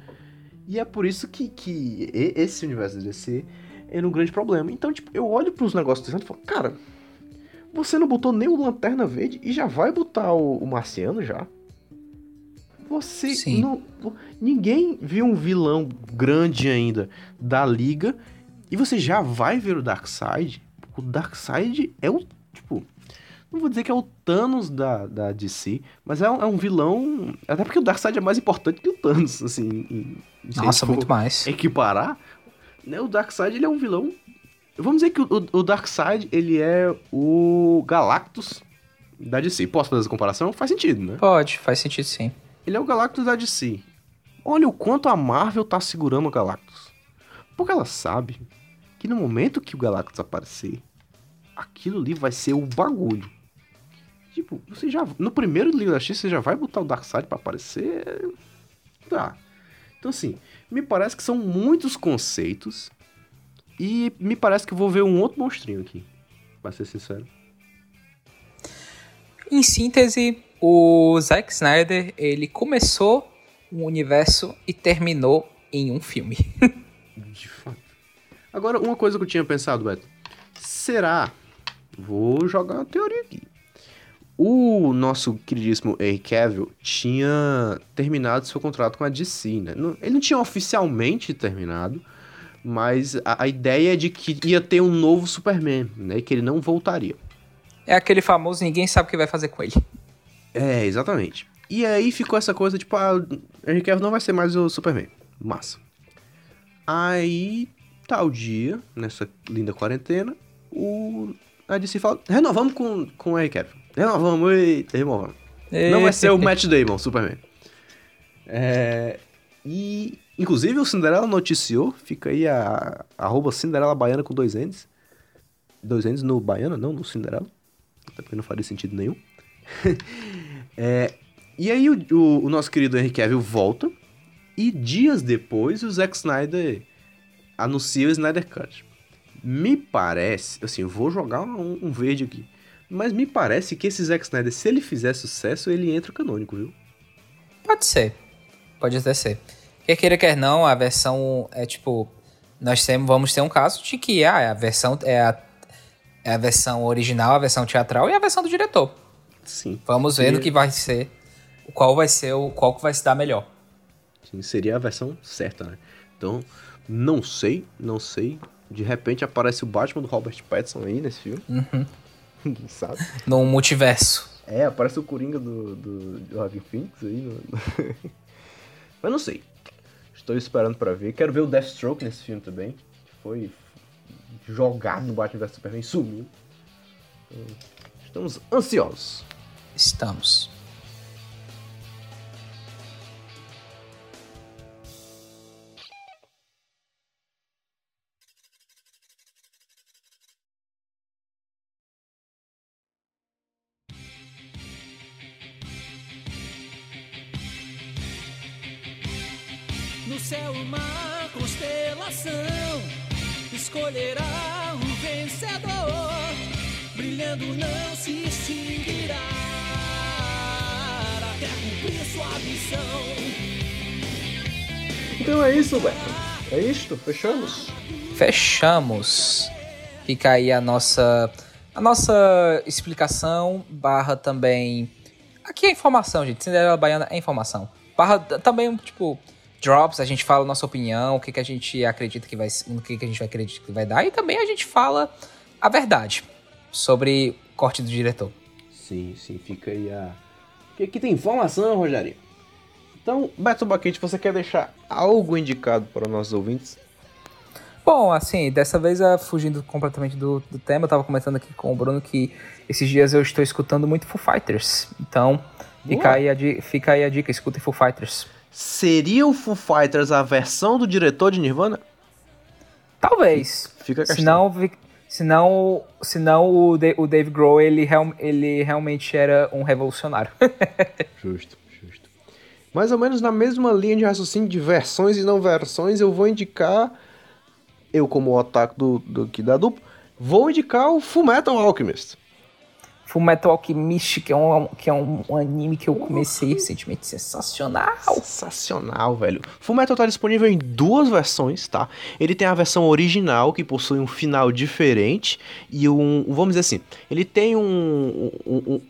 E é por isso que, que esse universo de DC era um grande problema. Então, tipo, eu olho pros negócios do e falo, cara, você não botou nem o Lanterna Verde e já vai botar o, o Marciano já? Você Sim. não. Ninguém viu um vilão grande ainda da liga e você já vai ver o Darkseid. O Darkseid é o. Tipo. Não vou dizer que é o Thanos da, da DC, mas é um, é um vilão. Até porque o Darkseid é mais importante que o Thanos, assim. Nossa, muito mais. Equiparar, né? O Darkseid ele é um vilão. Vamos dizer que o, o, o Darkseid ele é o Galactus da DC. Posso fazer essa comparação? Faz sentido, né? Pode, faz sentido sim. Ele é o Galactus da DC. Olha o quanto a Marvel tá segurando o Galactus. Porque ela sabe que no momento que o Galactus aparecer, aquilo ali vai ser o bagulho. Tipo, você já. No primeiro Liga da X, você já vai botar o Darkseid pra aparecer. Tá. Então, assim, me parece que são muitos conceitos. E me parece que vou ver um outro monstrinho aqui. Pra ser sincero. Em síntese, o Zack Snyder, ele começou um universo e terminou em um filme. (laughs) De fato. Agora, uma coisa que eu tinha pensado, Beto. Será? Vou jogar uma teoria aqui. O nosso queridíssimo Henry Cavill tinha terminado seu contrato com a DC, né? Ele não tinha oficialmente terminado, mas a, a ideia é de que ia ter um novo Superman, né? E que ele não voltaria. É aquele famoso ninguém sabe o que vai fazer com ele. É, exatamente. E aí ficou essa coisa, tipo, ah, o Henry Cavill não vai ser mais o Superman. Massa. Aí, tal dia, nessa linda quarentena, o... a DC fala, renovamos com, com o Henry Cavill. Renovamos, eita, renovamos. Não vai ser o Matt Damon, Superman. É... E, inclusive, o Cinderela noticiou, fica aí a, a arroba Cinderela Baiana com dois N's. Dois N's no Baiana, não no Cinderela. Até porque não faria sentido nenhum. (laughs) É, e aí o, o- o nosso querido Henry Cavill volta e dias depois o Zack Snyder anuncia o Snyder Cut. Me parece, assim, eu vou jogar um, um verde aqui, mas me parece que esse Zack Snyder, se ele fizer sucesso, ele entra canônico, viu? Pode ser. Pode até ser. Quer queira, quer não, a versão é tipo. Nós temos, vamos ter um caso de que ah, a versão é a, é a versão original, a versão teatral e a versão do diretor. Sim. Vamos ver no que vai ser. Qual vai ser o. Qual que vai se dar melhor. Sim, seria a versão certa, né? Então, não sei, não sei. De repente aparece o Batman do Robert Pattinson aí nesse filme. Ninguém (laughs) sabe. No multiverso. É, aparece o Coringa do, do, do Joaquin Phoenix aí. No... (laughs) Mas não sei. Estou esperando pra ver. Quero ver o Deathstroke nesse filme também. Foi jogado no Batman vs Superman e sumiu. Então, estamos ansiosos. Estamos. Isto, fechamos. Fechamos. Fica aí a nossa a nossa explicação barra também aqui é informação, gente. Cinderela Baiana é informação. Barra também tipo drops, a gente fala a nossa opinião, o que, que a gente acredita que vai, no que, que a gente vai acreditar que vai dar e também a gente fala a verdade sobre o corte do diretor. Sim, sim, fica aí a. Porque aqui tem informação, Rogério. Então, Beto Baquete, você quer deixar algo indicado para os nossos ouvintes? Bom, assim, dessa vez, uh, fugindo completamente do, do tema, eu tava comentando aqui com o Bruno que esses dias eu estou escutando muito Foo Fighters. Então, fica aí, a, fica aí a dica, escutem Foo Fighters. Seria o Foo Fighters a versão do diretor de Nirvana? Talvez. Fica a questão. Senão, senão, senão o, Da- o Dave Grohl, ele, real- ele realmente era um revolucionário. (laughs) Justo, justo. Mais ou menos na mesma linha de raciocínio de versões e não versões, eu vou indicar, eu como otaku do, do, aqui da dupla, vou indicar o Fullmetal Alchemist. Full Metal Alchemist, que é um, que é um, um anime que eu comecei recentemente, sensacional. Sensacional, velho. Fullmetal tá disponível em duas versões, tá? Ele tem a versão original, que possui um final diferente, e um, vamos dizer assim, ele tem um, um, um-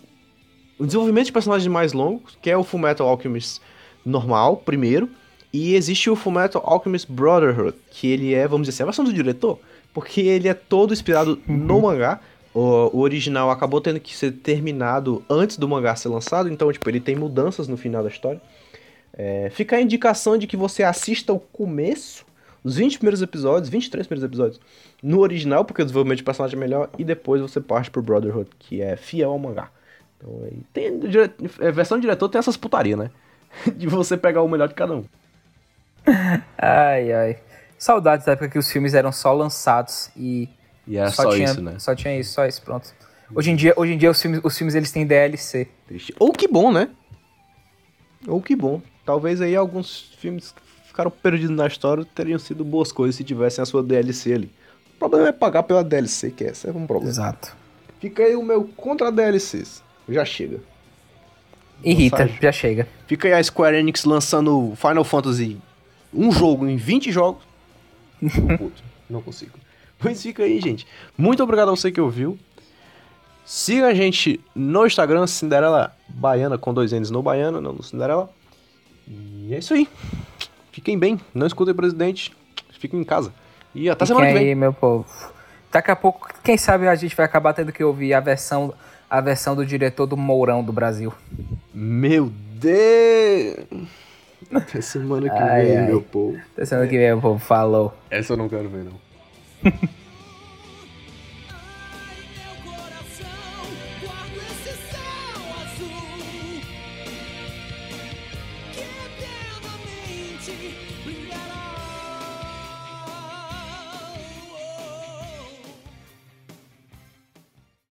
um desenvolvimento de personagens mais longo, que é o Fullmetal Alchemist normal, primeiro, e existe o Fullmetal Alchemist Brotherhood, que ele é, vamos dizer assim, a versão do diretor, porque ele é todo inspirado no mangá, o, o original acabou tendo que ser terminado antes do mangá ser lançado, então, tipo, ele tem mudanças no final da história. É, fica a indicação de que você assista o começo, os 20 primeiros episódios, 23 primeiros episódios, no original, porque o desenvolvimento de personagem é melhor, e depois você parte pro Brotherhood, que é fiel ao mangá. Então, tem, dire- é, versão diretor tem essas putaria, né? (laughs) De você pegar o melhor de cada um. Ai, ai. Saudades da época que os filmes eram só lançados e E é só, tinha, só tinha isso, só isso, pronto. Hoje em dia, hoje em dia os, filmes, os filmes eles têm DLC. Triste. Ou que bom, né? Ou que bom. Talvez aí alguns filmes que ficaram perdidos na história teriam sido boas coisas se tivessem a sua DLC ali. O problema é pagar pela DLC, que essa é um problema. Exato. Fica aí o meu contra DLCs. Já chega. Irrita, já chega. Fica aí a Square Enix lançando Final Fantasy um jogo em 20 jogos. (laughs) Puto, não consigo. Mas fica aí, gente. Muito obrigado a você que ouviu. Siga a gente no Instagram, Cinderela Baiana, com dois N's no Baiana, não no Cinderela. E é isso aí. Fiquem bem, não escutem o presidente. Fiquem em casa. E até semana que vem. aí, meu povo. Daqui a pouco, quem sabe a gente vai acabar tendo que ouvir a versão, a versão do diretor do Mourão do Brasil. Meu Deus! Até semana que Ai, vem, ai. meu povo. Até semana que vem, meu povo. Falou. Essa eu não quero ver, não. (laughs)